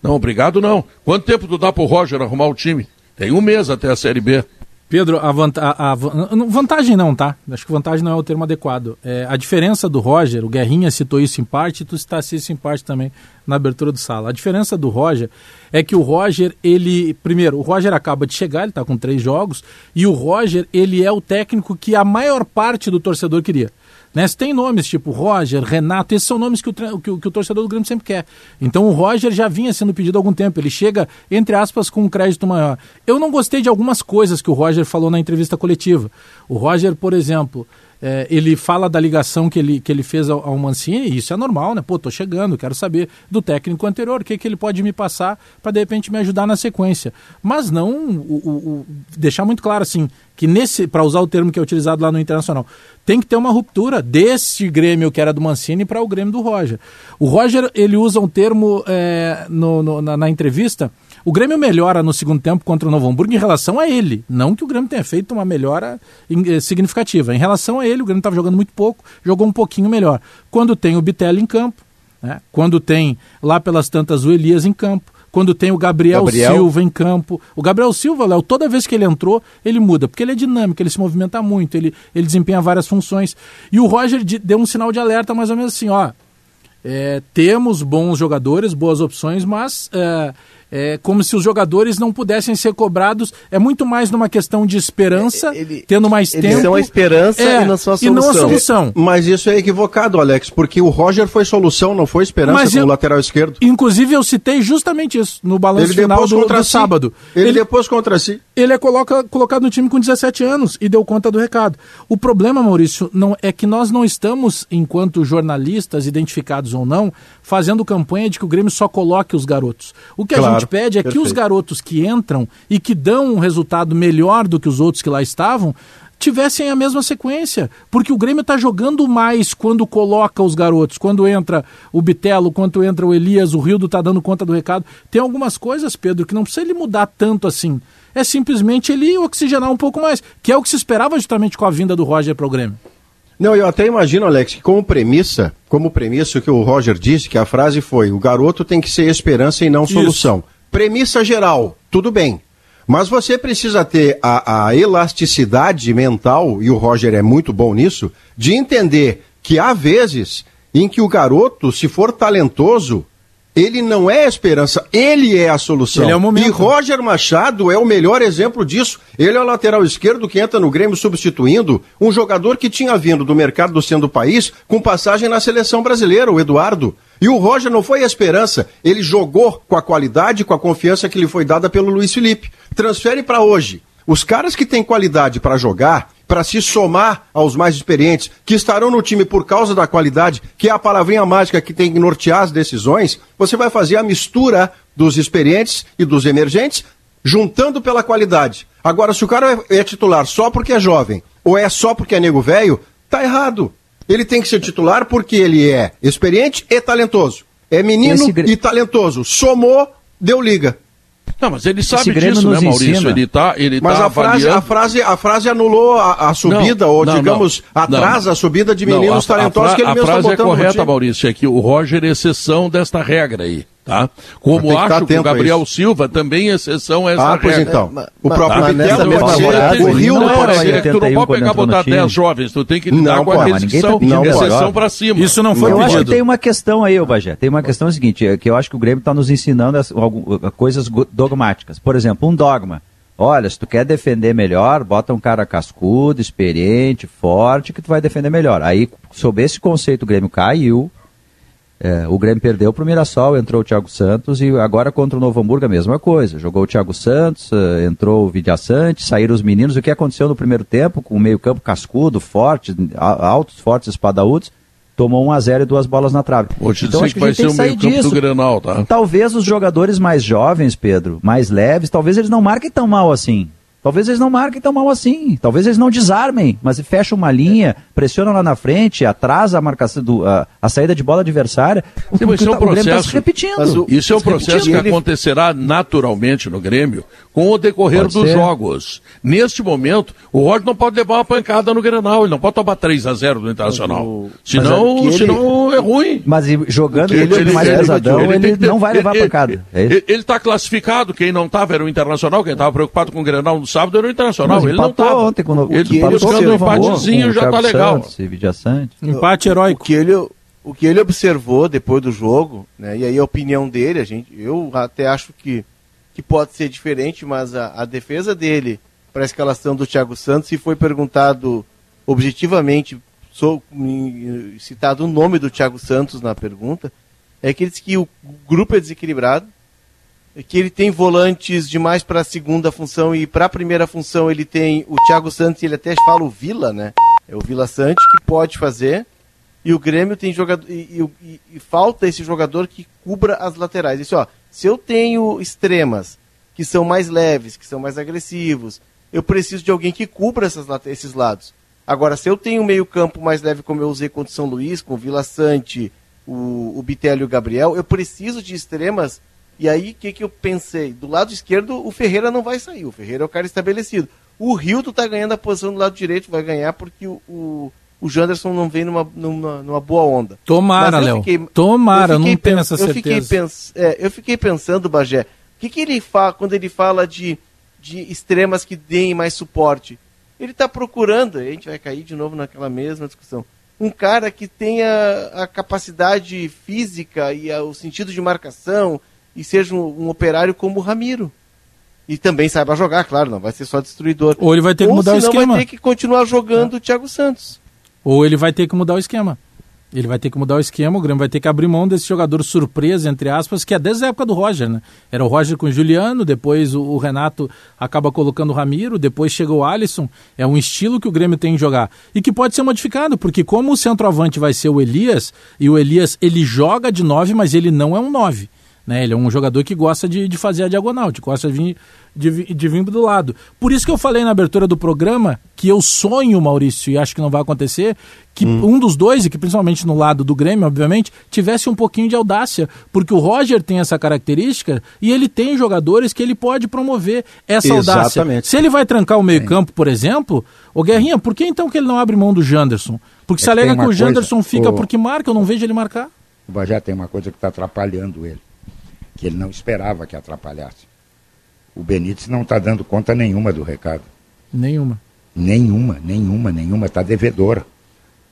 Não, obrigado não. Quanto tempo tu dá pro Roger arrumar o time? Tem um mês até a Série B. Pedro, a, a, a, vantagem não, tá? Acho que vantagem não é o termo adequado. É, a diferença do Roger, o Guerrinha citou isso em parte, tu citaste isso em parte também na abertura do sala. A diferença do Roger é que o Roger, ele. Primeiro, o Roger acaba de chegar, ele está com três jogos, e o Roger, ele é o técnico que a maior parte do torcedor queria. Né? tem nomes tipo Roger, Renato, esses são nomes que o, que, o, que o torcedor do Grêmio sempre quer. Então o Roger já vinha sendo pedido há algum tempo, ele chega, entre aspas, com um crédito maior. Eu não gostei de algumas coisas que o Roger falou na entrevista coletiva. O Roger, por exemplo, é, ele fala da ligação que ele, que ele fez ao, ao Mancini, e isso é normal, né? Pô, tô chegando, quero saber do técnico anterior, o que, que ele pode me passar para de repente me ajudar na sequência. Mas não o, o, o deixar muito claro assim, que nesse, para usar o termo que é utilizado lá no Internacional, tem que ter uma ruptura desse Grêmio que era do Mancini para o Grêmio do Roger. O Roger, ele usa um termo é, no, no, na, na entrevista o Grêmio melhora no segundo tempo contra o Novo Hamburgo em relação a ele. Não que o Grêmio tenha feito uma melhora eh, significativa. Em relação a ele, o Grêmio estava jogando muito pouco, jogou um pouquinho melhor. Quando tem o Bitelli em campo, né? quando tem lá pelas tantas o Elias em campo, quando tem o Gabriel, Gabriel, Silva em campo. O Gabriel Silva, Léo, toda vez que ele entrou, ele muda, porque ele é dinâmico, ele se movimenta muito, ele, ele desempenha várias funções. E o Roger deu um sinal de alerta mais ou menos assim, ó. É, temos bons jogadores, boas opções, mas é, é como se os jogadores não pudessem ser cobrados. É muito mais numa questão de esperança, é, ele, tendo mais eles tempo. São a esperança é, e não são a solução. E não a solução. Mas isso é equivocado, Alex, porque o Roger foi solução, não foi esperança Mas com eu, o lateral esquerdo. Inclusive, eu citei justamente isso no balanço ele final do, do si. sábado. Ele, ele depois contra si. Ele é coloca, colocado no time com 17 anos e deu conta do recado. O problema, Maurício, não é que nós não estamos, enquanto jornalistas, identificados ou não, fazendo campanha de que o Grêmio só coloque os garotos. O que claro, a gente pede é perfeito. que os garotos que entram e que dão um resultado melhor do que os outros que lá estavam tivessem a mesma sequência, porque o Grêmio está jogando mais quando coloca os garotos, quando entra o Bitelo, quando entra o Elias, o Rildo está dando conta do recado. Tem algumas coisas, Pedro, que não precisa ele mudar tanto assim. É simplesmente ele oxigenar um pouco mais, que é o que se esperava justamente com a vinda do Roger para o Grêmio. Não, eu até imagino, Alex, que como premissa, como premissa o que o Roger disse, que a frase foi: o garoto tem que ser esperança e não solução. Isso. Premissa geral, tudo bem. Mas você precisa ter a, a elasticidade mental, e o Roger é muito bom nisso, de entender que há vezes em que o garoto, se for talentoso, ele não é a esperança, ele é a solução. Ele é o momento. E Roger Machado é o melhor exemplo disso. Ele é o lateral esquerdo que entra no Grêmio substituindo um jogador que tinha vindo do mercado do centro do país com passagem na seleção brasileira, o Eduardo. E o Roger não foi a esperança, ele jogou com a qualidade, com a confiança que lhe foi dada pelo Luiz Felipe. Transfere para hoje. Os caras que têm qualidade para jogar, para se somar aos mais experientes, que estarão no time por causa da qualidade, que é a palavrinha mágica que tem que nortear as decisões, você vai fazer a mistura dos experientes e dos emergentes, juntando pela qualidade. Agora, se o cara é titular só porque é jovem, ou é só porque é nego velho, tá errado. Ele tem que ser titular porque ele é experiente e talentoso. É menino Esse... e talentoso. Somou, deu liga. Não, mas ele sabe disso, né, Maurício? Ensina. Ele tá, ele mas tá a, frase, a, frase, a frase anulou a, a subida, não, ou não, digamos, não, atrasa a subida de meninos talentosos que ele mesmo está botando A frase é correta, Maurício, é que o Roger é exceção desta regra aí. Tá? Como acho que o Gabriel Silva também é exceção a essa ah, pois então. O próprio tá? Bitelo pode ser, o Rio não pode ser, tu não pode pegar botar 10 jovens, tu tem que lidar com a restrição, tá exceção para cima. Isso não foi Eu pedido. acho que tem uma questão aí, ô Bagé, tem uma questão seguinte, é que eu acho que o Grêmio está nos ensinando as, coisas dogmáticas. Por exemplo, um dogma. Olha, se tu quer defender melhor, bota um cara cascudo, experiente, forte, que tu vai defender melhor. Aí, sob esse conceito, o Grêmio caiu, é, o Grêmio perdeu para o Mirassol, entrou o Thiago Santos e agora contra o Novo Hamburgo a mesma coisa. Jogou o Thiago Santos, é, entrou o Vidiaçante, saíram os meninos. O que aconteceu no primeiro tempo, com o meio-campo cascudo, forte, altos, fortes, espadaúdos, tomou 1 a 0 e duas bolas na trave. Vou te então, que, que vai ser o meio-campo do Grenal, tá? Talvez os jogadores mais jovens, Pedro, mais leves, talvez eles não marquem tão mal assim. Talvez eles não marquem tão mal assim. Talvez eles não desarmem, mas fecham uma linha, pressionam lá na frente, atrasa a marcação do, a, a saída de bola adversária. O, Sim, isso é um tá, processo. Tá se repetindo. O, isso é um processo que ele... acontecerá naturalmente no Grêmio com o decorrer pode dos ser. jogos. Neste momento, o Roger não pode levar uma pancada no Grenal, ele não pode tomar 3 a 0 no Internacional. O... Senão, ele... senão é ruim. Mas jogando ele, ele, mais pesadão, ele, ele, não vai levar pancada. É ele está classificado, quem não estava era o Internacional, quem estava preocupado com o Grenal no sábado era o Internacional. Mas ele não estava. ontem quando ele buscando um empatezinho já está legal. Santos, Empate heróico. O que ele, o que ele observou depois do jogo, né, e aí a opinião dele, a gente, eu até acho que, que pode ser diferente, mas a, a defesa dele para a escalação do Thiago Santos, se foi perguntado objetivamente, sou, citado o nome do Thiago Santos na pergunta, é que ele disse que o grupo é desequilibrado, que ele tem volantes demais para a segunda função e para a primeira função ele tem o Thiago Santos, ele até fala o Vila, né? É o Vila Sante que pode fazer e o Grêmio tem jogador e, e, e, falta esse jogador que cubra as laterais. Isso, ó, se eu tenho extremas que são mais leves, que são mais agressivos, eu preciso de alguém que cubra essas, esses lados. Agora, se eu tenho um meio-campo mais leve, como eu usei contra o São Luís, com o Vila Sante, o, o Bitelli e o Gabriel, eu preciso de extremas. E aí, o que, que eu pensei? Do lado esquerdo, o Ferreira não vai sair. O Ferreira é o cara estabelecido. O Rildo tá ganhando a posição do lado direito, vai ganhar porque o, o, o Janderson não vem numa, numa, numa boa onda. Tomara, Léo. Tomara, eu não tenho essa eu Fiquei pens, é, eu fiquei pensando, Bagé, o que, que ele fala quando ele fala de, de extremas que deem mais suporte? Ele está procurando, a gente vai cair de novo naquela mesma discussão, um cara que tenha a capacidade física e a, o sentido de marcação e seja um, um, operário como o Ramiro. E também saiba jogar, claro, não vai ser só destruidor. Ou ele vai ter que mudar o esquema. vai ter que continuar jogando é. o Thiago Santos. Ou ele vai ter que mudar o esquema. Ele vai ter que mudar o esquema, o Grêmio vai ter que abrir mão desse jogador surpresa, entre aspas, que é desde a época do Roger, né? Era o Roger com o Juliano, depois o, o Renato acaba colocando o Ramiro, depois chega o Alisson. É um estilo que o Grêmio tem de jogar. E que pode ser modificado, porque como o centroavante vai ser o Elias, e o Elias ele joga de 9, mas ele não é um 9. Né? Ele é um jogador que gosta de, de fazer a diagonal, que gosta de vir, de, de vir do lado. Por isso que eu falei na abertura do programa que eu sonho, Maurício, e acho que não vai acontecer, que hum. um dos dois, e que principalmente no lado do Grêmio, obviamente, tivesse um pouquinho de audácia. Porque o Roger tem essa característica e ele tem jogadores que ele pode promover essa Exatamente. audácia. Se ele vai trancar o meio-campo, por exemplo, o Guerrinha, por que então que ele não abre mão do Janderson? Porque é se alega que, que o Janderson coisa, fica o... porque marca, eu não vejo ele marcar. O Bajé tem uma coisa que está atrapalhando ele que ele não esperava que atrapalhasse. O Benítez não está dando conta nenhuma do recado. Nenhuma. Nenhuma, nenhuma, nenhuma. Está devedor.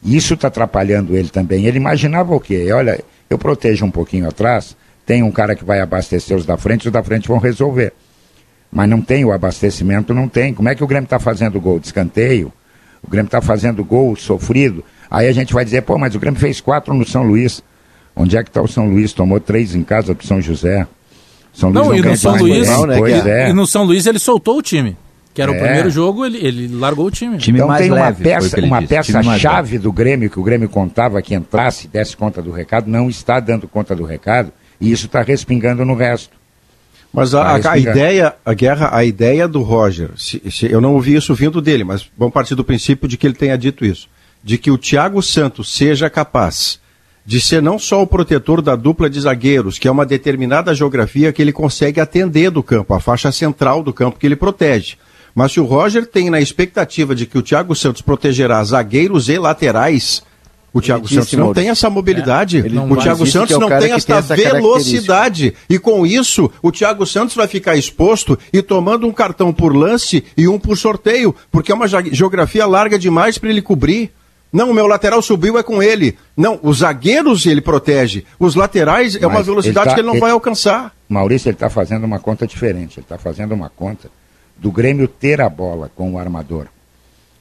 Isso está atrapalhando ele também. Ele imaginava o quê? Olha, eu protejo um pouquinho atrás, tem um cara que vai abastecer os da frente, os da frente vão resolver. Mas não tem o abastecimento, não tem. Como é que o Grêmio está fazendo gol? De escanteio? O Grêmio está fazendo gol sofrido. Aí a gente vai dizer, pô, mas o Grêmio fez quatro no São Luís. Onde é que está o São Luís? Tomou três em casa do São José. São Luís não, não e no São Luís, né, é. e no São Luís ele soltou o time. Que era é. o primeiro jogo, ele, ele largou o time. time então tem uma leve, peça, uma peça chave do Grêmio que o Grêmio contava que entrasse, desse conta do recado, não está dando conta do recado, e isso está respingando no resto. Mas a, tá a, a, ideia, a guerra, a ideia do Roger, se, se, eu não ouvi isso vindo dele, mas vamos partir do princípio de que ele tenha dito isso, de que o Thiago Santos seja capaz de ser não só o protetor da dupla de zagueiros, que é uma determinada geografia que ele consegue atender do campo, a faixa central do campo que ele protege. Mas se o Roger tem na expectativa de que o Thiago Santos protegerá zagueiros e laterais, o Thiago Santos não tem essa mobilidade. É, o Thiago Santos é não tem essa, tem velocidade. E com isso, o Thiago Santos vai ficar exposto e tomando um cartão por lance e um por sorteio, porque é uma geografia larga demais para ele cobrir. Não, o meu lateral subiu é com ele. Não, os zagueiros ele protege. Os laterais é uma velocidade ele tá, que ele não ele, vai alcançar. Maurício, ele está fazendo uma conta diferente. Ele está fazendo uma conta do Grêmio ter a bola com o armador.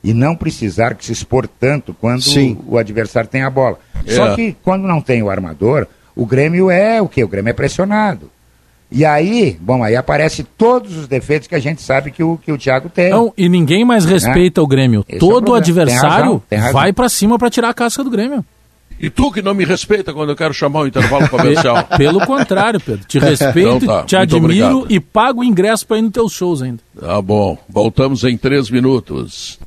E não precisar se expor tanto quando o, o, adversário tem a bola. É. Só que quando não tem o armador, o Grêmio é o quê? O Grêmio é pressionado. E aí, bom, aí aparece todos os defeitos que a gente sabe que o, que o Thiago tem. Não, e ninguém mais né? respeita né? o Grêmio. Esse Todo é o adversário tem razão, tem razão. vai para cima para tirar a casca do Grêmio. E tu que não me respeita quando eu quero chamar o intervalo comercial. Pelo contrário, Pedro. Te respeito, então tá, te admiro obrigado. e pago o ingresso para ir nos teus shows ainda. Tá bom. Voltamos em três minutos.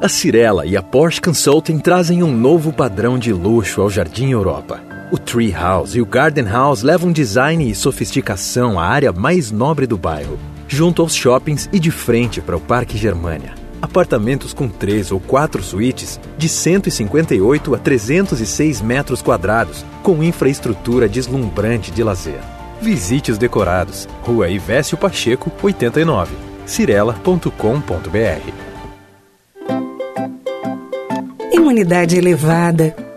A Cirela e a Porsche Consulting trazem um novo padrão de luxo ao Jardim Europa. O Tree House e o Garden House levam design e sofisticação à área mais nobre do bairro, junto aos shoppings e de frente para o Parque Germania. Apartamentos com três ou quatro suítes de 158 a 306 metros quadrados, com infraestrutura deslumbrante de lazer. Visite os decorados. Rua Ivésio Pacheco, 89. cirela.com.br Imunidade elevada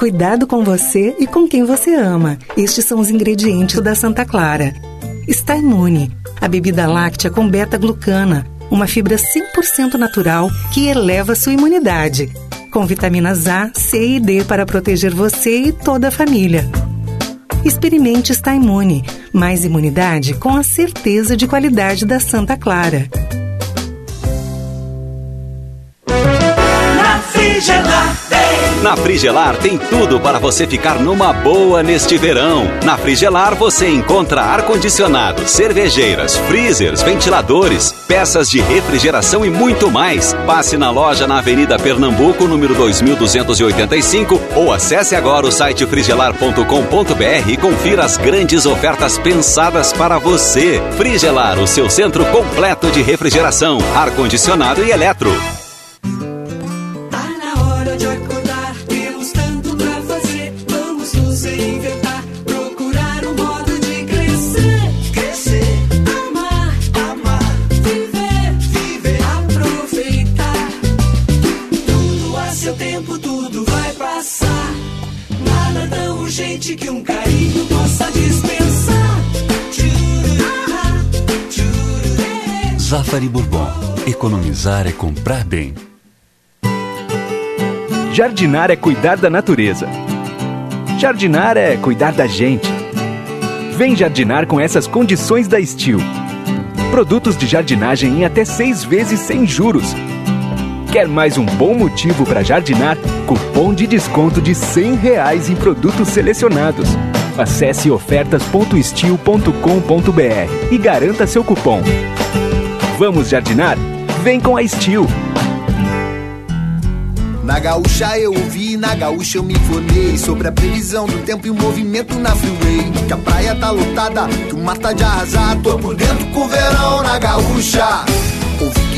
Cuidado com você e com quem você ama. Estes são os ingredientes da Santa Clara. Está imune. A bebida láctea com beta-glucana, uma fibra 100% natural que eleva sua imunidade. Com vitaminas A, C e D para proteger você e toda a família. Experimente Está Imune. Mais imunidade com a certeza de qualidade da Santa Clara. Na Frigelar tem tudo para você ficar numa boa neste verão. Na Frigelar você encontra ar-condicionado, cervejeiras, freezers, ventiladores, peças de refrigeração e muito mais. Passe na loja na Avenida Pernambuco, número 2285 ou acesse agora o site frigelar.com.br e confira as grandes ofertas pensadas para você. Frigelar, o seu centro completo de refrigeração, ar-condicionado e eletro. Zafari Bourbon. Economizar é comprar bem. Jardinar é cuidar da natureza. Jardinar é cuidar da gente. Vem jardinar com essas condições da Steel. Produtos de jardinagem em até seis vezes sem juros. Quer mais um bom motivo para jardinar? Cupom de desconto de 100 reais em produtos selecionados. Acesse ofertas.steel.com.br e garanta seu cupom. Vamos jardinar? Vem com a Steel. Na gaúcha eu ouvi, na gaúcha eu me informei Sobre a previsão do tempo e o movimento na freeway Que a praia tá lotada, que o mar tá de arrasar Tô por dentro com o verão na gaúcha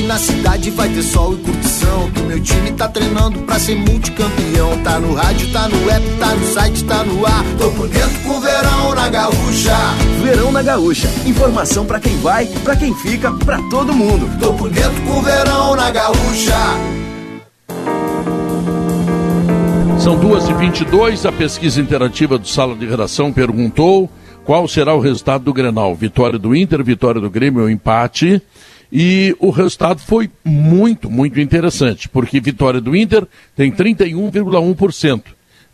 que na cidade vai ter sol e curtição Que o meu time tá treinando pra ser multicampeão Tá no rádio, tá no app, tá no site, tá no ar Tô por dentro com o verão na gaúcha Verão na Gaúcha. Informação pra quem vai, pra quem fica, pra todo mundo. Tô por dentro com o verão na gaúcha São 2h22, a pesquisa interativa do Sala de Redação perguntou qual será o resultado do Grenal. Vitória do Inter, vitória do Grêmio ou empate. E o resultado foi muito, muito interessante, porque vitória do Inter tem 31,1%,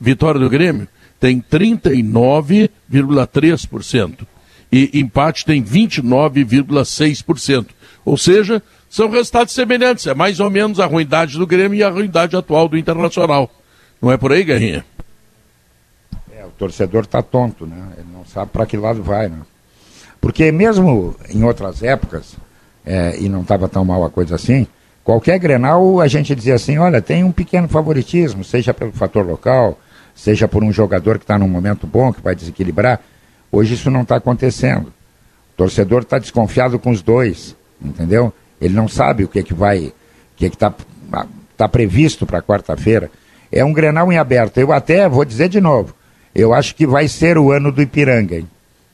vitória do Grêmio tem 39,3% e empate tem 29,6%. Ou seja, são resultados semelhantes, é mais ou menos a ruindade do Grêmio e a ruindade atual do Internacional. Não é por aí, Guerrinha? É, o torcedor está tonto, né? Ele não sabe para que lado vai, né? Porque mesmo em outras épocas, é, e não estava tão mal a coisa assim, qualquer Grenal a gente dizia assim, olha, tem um pequeno favoritismo, seja pelo fator local, seja por um jogador que está num momento bom, que vai desequilibrar. Hoje isso não está acontecendo. O torcedor está desconfiado com os dois, entendeu? Ele não sabe o que, que vai, o que está tá previsto para quarta-feira. É um Grenal em aberto. Eu até vou dizer de novo, eu acho que vai ser o ano do Ipiranga, hein?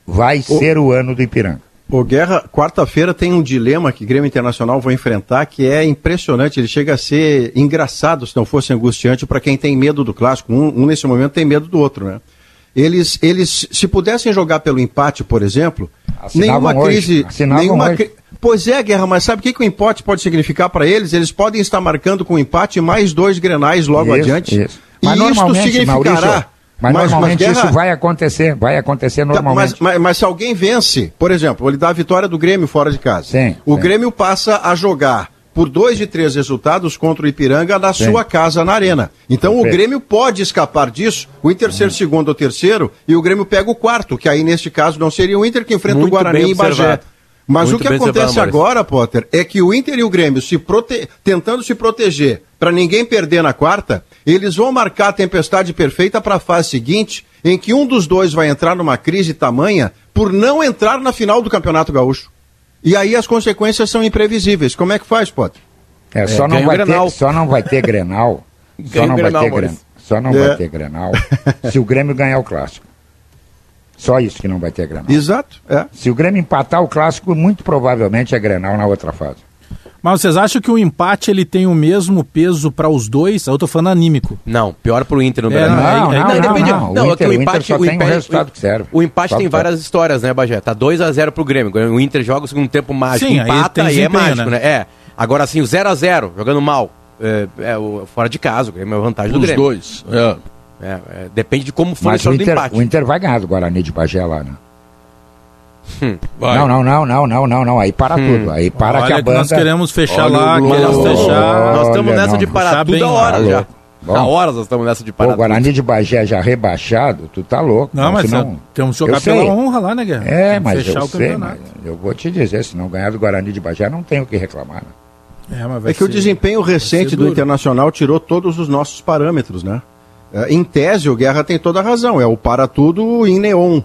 Vai ser o ano do Ipiranga. O Guerra, quarta-feira tem um dilema que o Grêmio Internacional vai enfrentar que é impressionante. Ele chega a ser engraçado se não fosse angustiante para quem tem medo do clássico. Um, um, nesse momento tem medo do outro, né? Eles, eles, se pudessem jogar pelo empate, por exemplo, Assinavam nenhuma hoje. crise, Assinavam nenhuma hoje. cri- Pois é, Guerra, mas sabe o que, que o empate pode significar para eles? Eles podem estar marcando com o empate mais dois grenais logo Isso, adiante. isso. Mas e normalmente, significará. Maurício, mas, normalmente Guerra- isso vai acontecer, vai acontecer Tá, normalmente. Mas, mas- mas se alguém vence, por exemplo, ele dá a vitória do Grêmio fora de casa. Sim, o sim. Grêmio passa a jogar por dois de três resultados contra o Ipiranga na Sim. sua casa na arena. Então o Perfeito. Uhum. Grêmio pode escapar disso, o Inter ser segundo ou terceiro, e o Grêmio pega o quarto, que aí neste caso não seria o Inter que enfrenta Muito o Guarani em Bagé. Mas Muito o que acontece agora, Potter, é que o Inter e o Grêmio se prote... tentando se proteger para ninguém perder na quarta, eles vão marcar a tempestade perfeita para a fase seguinte, em que um dos dois vai entrar numa crise tamanha por não entrar na final do Campeonato Gaúcho. E aí as consequências são imprevisíveis. Como é que faz, Potter? É, só, não ganha o vai ter, Grenal. só não vai ter Grenal. só não vai Grenal, ter Maurício. Grenal. Só não É. vai ter Grenal se o Grêmio ganhar o clássico. Só isso que não vai ter Grenal. Exato. É. Se o Grêmio empatar o clássico, muito provavelmente é Grenal na outra fase. Mas vocês acham que o empate ele tem o mesmo peso para os dois? Eu tô falando anímico. Não, pior pro Inter no É, Brasil. não, não, não, depende. não. Não, O é que Inter- o o Inter empate, o tem um empate- resultado que serve. O empate Só tem várias histórias, né, Bagé? Tá 2 a 0 pro Grêmio. O Inter joga o segundo tempo mágico, Sim, aí empata e é mágico, né? né? É. Agora assim, o 0 a 0 jogando mal, é, é o fora de casa, o Grêmio é a vantagem do Os Grêmio. dois. É. É, é, depende de como for a Mas o história do Inter, empate. o Inter vai ganhar do Guarani de Bagé lá, né? Vai. Não, não, não, não, não, não, não. Aí para tudo. Aí para Olha que a que banda. nós queremos fechar Olha lá, o queremos fechar. Nós estamos Olha, nessa não, de parar puxar tudo bem a hora já. Bom. Há horas nós estamos nessa de parar. o Guarani de Bagé já rebaixado, tu tá louco. Não, mas senão- é, temos que jogar Eu sei. pela honra lá, né, Guerra? É, Tem que mas fechar eu o sei, campeonato. mas eu vou te dizer, se não ganhar do Guarani de Bagé, não tem o que reclamar. Né? É, mas vai É que o ser- desempenho recente do. Internacional tirou todos os nossos parâmetros, né? É, Em tese, o Guerra tem toda a razão, é o para tudo em neon.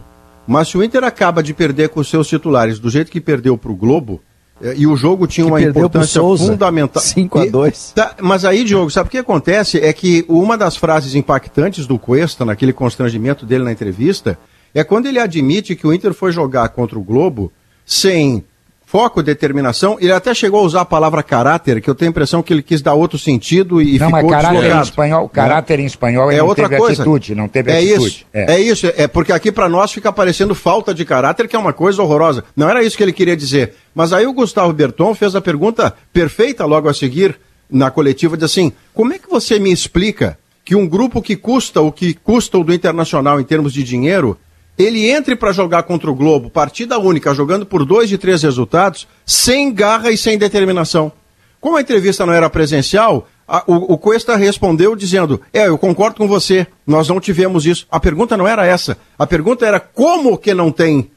Mas se o Inter acaba de perder com os seus titulares do jeito que perdeu para o Globo, é, e o jogo tinha Que uma importância fundamental. 5 a E- 2. Tá, mas aí, Diogo, sabe o que acontece? É que uma das frases impactantes do Cuesta, naquele constrangimento dele na entrevista, é quando ele admite que o Inter foi jogar contra o Globo sem foco, determinação. Ele até chegou a usar a palavra caráter, que eu tenho a impressão que ele quis dar outro sentido e não, ficou mas caráter em espanhol, Né? caráter em espanhol é outra coisa. atitude, não teve é atitude. Isso, é. isso, é porque aqui para nós fica parecendo falta de caráter, que é uma coisa horrorosa. Não era isso que ele queria dizer. Mas aí o Gustavo Berton fez a pergunta perfeita logo a seguir na coletiva, de assim, como é que você me explica que um grupo que custa o que custa o do Internacional em termos de dinheiro, ele entre para jogar contra o Globo, partida única, jogando por dois de três resultados, sem garra e sem determinação. Como a entrevista não era presencial, a- o, o Cuesta respondeu dizendo: É, eu concordo com você, nós não tivemos isso. A pergunta não era essa. A pergunta era como que não tem?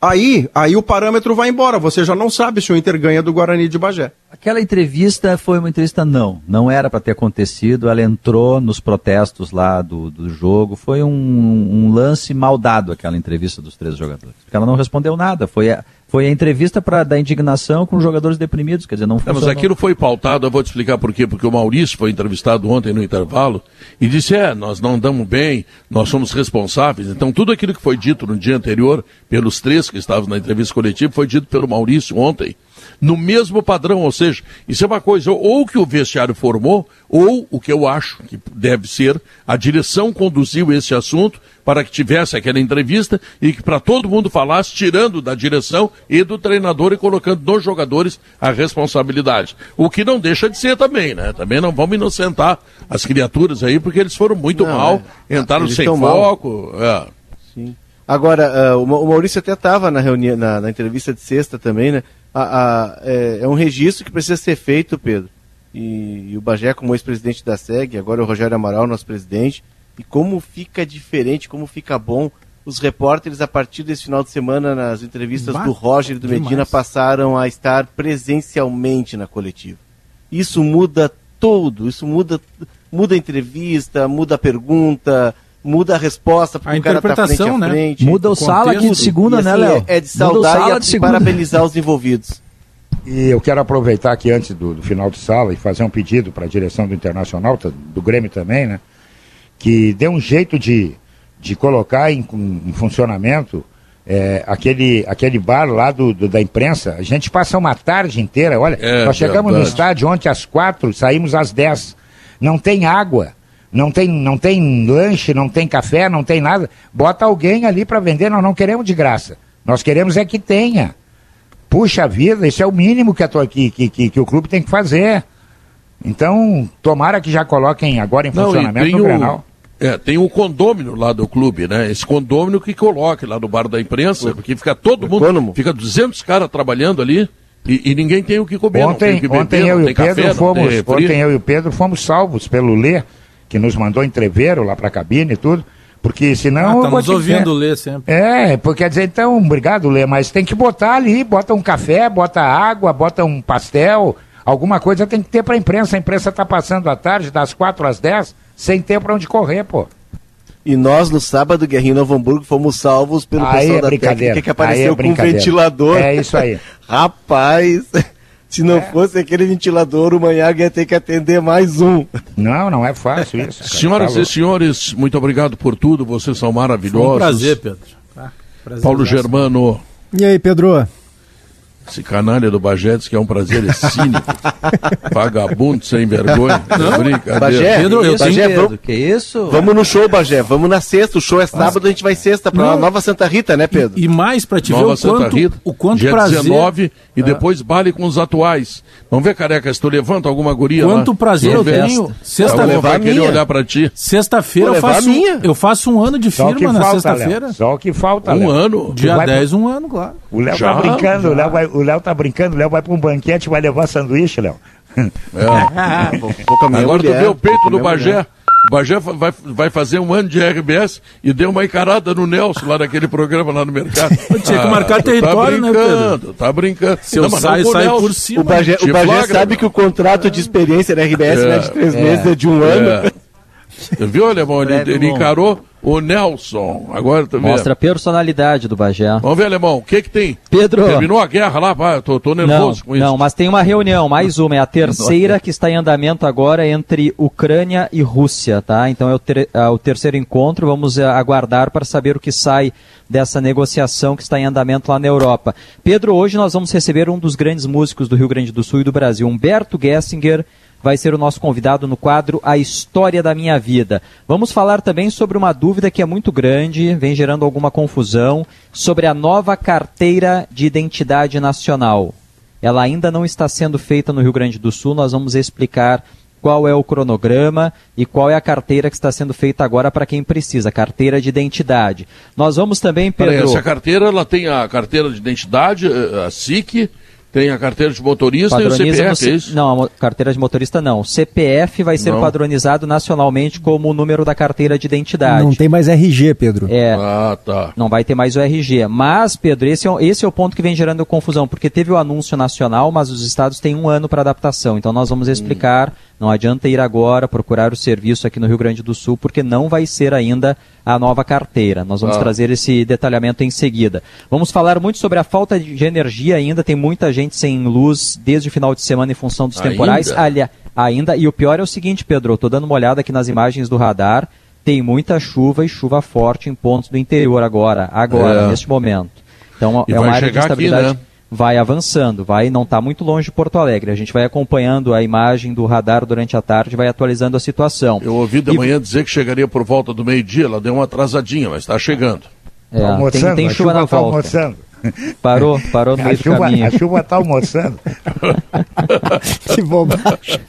Aí, aí o parâmetro vai embora. Você já não sabe se o Inter ganha do Guarani de Bagé. Aquela entrevista foi uma entrevista não, não era para ter acontecido. Ela entrou nos protestos lá do, do jogo. Foi um, um lance mal dado aquela entrevista dos três jogadores. Porque ela não respondeu nada. Foi a, foi a entrevista para dar indignação com os jogadores deprimidos. Quer dizer, não Não, mas funcionou. aquilo foi pautado, eu vou te explicar por quê. Porque o Maurício foi entrevistado ontem no intervalo e disse: é, nós não andamos bem, nós somos responsáveis. Então, tudo aquilo que foi dito no dia anterior, pelos três que estavam na entrevista coletiva, foi dito pelo Maurício ontem. No mesmo padrão, ou seja, isso é uma coisa, ou que o vestiário formou, ou o que eu acho que deve ser, a direção conduziu esse assunto para que tivesse aquela entrevista e que para todo mundo falasse, tirando da direção e do treinador e colocando nos jogadores a responsabilidade. O que não deixa de ser também, né? Também não vamos inocentar as criaturas aí, porque eles foram muito Não, mal, é. entraram Eles sem foco. é. Sim. Agora, ah, o Ma- o Maurício até estava na na, na entrevista de sexta também, né? A- a- é, é um registro que precisa ser feito, Pedro. E, e o Bagé, como ex-presidente da SEG, agora o Rogério Amaral, nosso presidente. E como fica diferente, como fica bom. Os repórteres, a partir desse final de semana, nas entrevistas Bah, do Roger e do demais. Medina, passaram a estar presencialmente na coletiva. Isso muda tudo, isso muda, muda a entrevista, muda a pergunta, muda a resposta, porque A o cara tá frente interpretação, a né? frente. Muda o sala aqui de segunda, E, né, assim, Léo? É, de o saudar e, de segunda. parabenizar os envolvidos. E eu quero aproveitar aqui antes do, do final de sala e fazer um pedido para a direção do Internacional, tá- do Grêmio também, né? Que dê um jeito de, de colocar em, em funcionamento é, aquele, aquele bar lá do, do- da imprensa. A gente passa uma tarde inteira, olha, É, nós chegamos no verdade. estádio ontem às quatro, saímos às dez. Não tem água. Não tem, não tem lanche, não tem café, não tem nada. Bota alguém ali para vender, nós não queremos de graça. Nós queremos é que tenha. Puxa vida, isso é o mínimo que, a tua- que, que, que, que o clube tem que fazer. Então, tomara que já coloquem agora em Não, funcionamento o, Grenal. é, tem o condômino lá do clube, né? Esse condômino que coloque lá no bar da imprensa, porque fica todo mundo, fica 200 caras trabalhando ali e, e ninguém tem o que comer, não tem o Ontem, que beber, ontem eu não e tem o Pedro café, fomos, ontem eu e o Pedro fomos salvos pelo Lê, que nos mandou entreveiro lá para a cabine e tudo, porque senão Ah, tá nos dizer- ouvindo ler sempre. É, porque quer dizer, então, obrigado, Lê, mas tem que botar ali, bota um café, bota água, bota um pastel, alguma coisa tem que ter pra imprensa. A imprensa tá passando à tarde, das quatro às dez, sem ter pra onde correr, pô. E nós, no sábado, Guerrinho Novo Hamburgo, fomos salvos pelo Aí pessoal é da técnica que apareceu é com um ventilador. É isso aí. Rapaz, se não fosse aquele ventilador, o Manhaga ia ter que atender mais um. Não, não é fácil isso. cara. Senhoras Tá e senhores, muito obrigado por tudo, vocês são maravilhosos. Foi um prazer, Pedro. Ah, prazer Paulo. Germano, E aí, Pedro? Esse canalha do Bagé diz que é um prazer é cínico, vagabundo, sem vergonha. Não, brincadeira. Bagé, Pedro, eu Bagé, tenho medo. vamos- Que isso? Vamos no show, Bagé. Vamos na sexta. O show é sábado, a gente vai sexta pra Não. Nova Santa Rita, né, Pedro? E mais pra te Nova ver o Santa quanto, Rita, o quanto dia prazer. 19 e É. depois baile com os atuais. Vamos ver, careca, se tu levanta alguma guria Quanto lá. prazer eu tenho. Sexta-feira vai querer olhar pra ti. Sexta-feira Vou eu faço, minha. eu faço um ano de Só o que firma na falta, sexta-feira. Só o que falta, Um Léo. ano. Dia vai 10, um ano, claro. O Léo tá brincando, o Léo, vai, o Léo tá brincando, o Léo vai pra um banquete, vai levar sanduíche, Léo. É. Vou- vou Agora mulher, tu vê o peito do Bagé. mulher. O Bagé vai, vai fazer um ano de RBS e deu uma encarada no Nelson lá naquele programa lá no mercado. Tinha que marcar tu território, tá né, brincando, Pedro? Tá brincando. Se eu não saio, com o saio por cima. O Bagé, o Bagé flagra, sabe meu. que o contrato de experiência da RBS não é de três É. meses, é de um ano. É. Você viu, Alemão? Ele, ele encarou o Nelson. Agora vê. Mostra a personalidade do Bagé. Vamos ver, Alemão, o que que tem? Pedro. Terminou a guerra lá, pá, tô, tô nervoso não, com isso. Não, mas tem uma reunião, mais uma, é a terceira que está em andamento agora entre Ucrânia e Rússia, tá? Então é o, ter- é o terceiro encontro, vamos eh, aguardar para saber o que sai dessa negociação que está em andamento lá na Europa. Pedro, hoje nós vamos receber um dos grandes músicos do Rio Grande do Sul e do Brasil, Humberto Gessinger, vai ser o nosso convidado no quadro A História da Minha Vida. Vamos falar também sobre uma dúvida que é muito grande, vem gerando alguma confusão, sobre a nova carteira de identidade nacional. Ela ainda não está sendo feita no Rio Grande do Sul, nós vamos explicar qual é o cronograma e qual é a carteira que está sendo feita agora para quem precisa, carteira de identidade. Nós vamos também, Peraí, Pedro... essa carteira, ela tem a carteira de identidade, eh, a SIC, tem a carteira de motorista e o Padroniza CPF, no C- é isso? Não, a carteira de motorista não. O CPF vai ser Não. padronizado nacionalmente como o número da carteira de identidade. Não tem mais RG, Pedro. É. Ah, tá. Não vai ter mais o RG. Mas, Pedro, esse é, o- esse é o ponto que vem gerando confusão, porque teve o anúncio nacional, mas os estados têm um ano para adaptação. Então nós vamos explicar. Não adianta ir agora procurar o serviço aqui no Rio Grande do Sul, porque não vai ser ainda a nova carteira. Nós vamos Ah. trazer esse detalhamento em seguida. Vamos falar muito sobre a falta de energia ainda. Tem muita gente sem luz desde o final de semana em função dos Ainda? temporais. Ali- ainda. E o pior é o seguinte, Pedro, eu tô dando uma olhada aqui nas imagens do radar. Tem muita chuva e chuva forte em pontos do interior agora, agora, É. neste momento. Então E é uma área de chegar aqui, instabilidade. né? Vai avançando, vai não está muito longe de Porto Alegre. A gente vai acompanhando a imagem do radar durante a tarde, vai atualizando a situação. Eu ouvi de E- manhã dizer que chegaria por volta do meio-dia, ela deu uma atrasadinha, mas está chegando. É, tem, almoçando, tem a chuva na tá volta. almoçando. Parou, parou no A meio do chuva, caminho. a chuva está almoçando. que bobagem.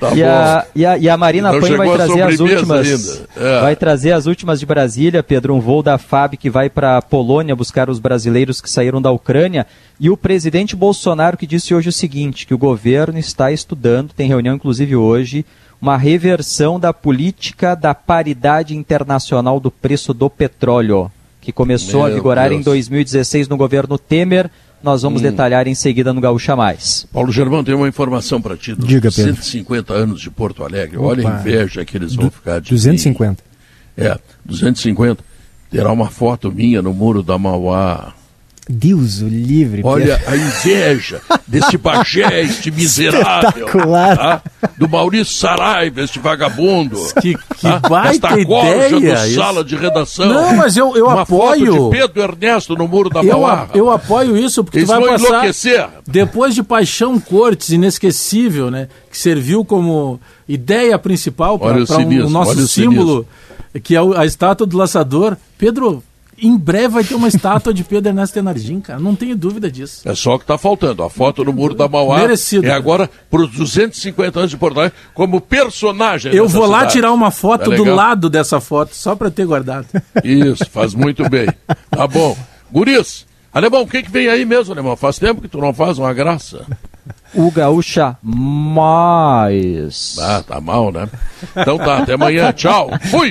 Tá e, a, e, a, e a Marina Então Pan vai a trazer as últimas. É. Vai trazer as últimas de Brasília, Pedro. Um voo da FAB que vai para a Polônia buscar os brasileiros que saíram da Ucrânia. E o presidente Bolsonaro que disse hoje o seguinte: que o governo está estudando, tem reunião inclusive hoje, uma reversão da política da paridade internacional do preço do petróleo, que começou a Meu vigorar em Deus. 2016 no governo Temer. Nós vamos Hum. detalhar em seguida no Gaúcha Mais. Paulo Germão, tem uma informação para ti. Dos Diga, Pedro. 150 anos de Porto Alegre. Olha a Opa. inveja que eles vão Du- ficar de 250. É, 250. Terá uma foto minha no muro da Mauá. Deus o livre. Olha a inveja desse Bagé, este miserável. Tá? Do Maurício Saraiva, este vagabundo. Que, que tá? baita Esta corja ideia. do sala de redação. Não, mas eu, eu uma apoio. foto de Pedro Ernesto no muro da Eu, Mauá. eu apoio isso, porque Eles tu vai passar. enlouquecer. Depois de Paixão Cortes, inesquecível, né? Que serviu como ideia principal para o o nosso olha o símbolo, que é a estátua do laçador. Pedro, em breve vai ter uma estátua de Pedro Ernesto Tenardim, cara. Não tenho dúvida disso. É só o que está faltando. A foto no muro da Mauá Merecido. é agora para os 250 anos de Porto Alegre como personagem. Eu vou lá cidade. tirar uma foto Tá do lado dessa foto, só para ter guardado. Isso, faz muito bem. Tá bom. Guris, Alemão, o que, que vem aí mesmo, Alemão? Faz tempo que tu não faz uma graça. O Gaúcha Mais. Ah, tá mal, né? Então tá, até amanhã. Tchau. Fui!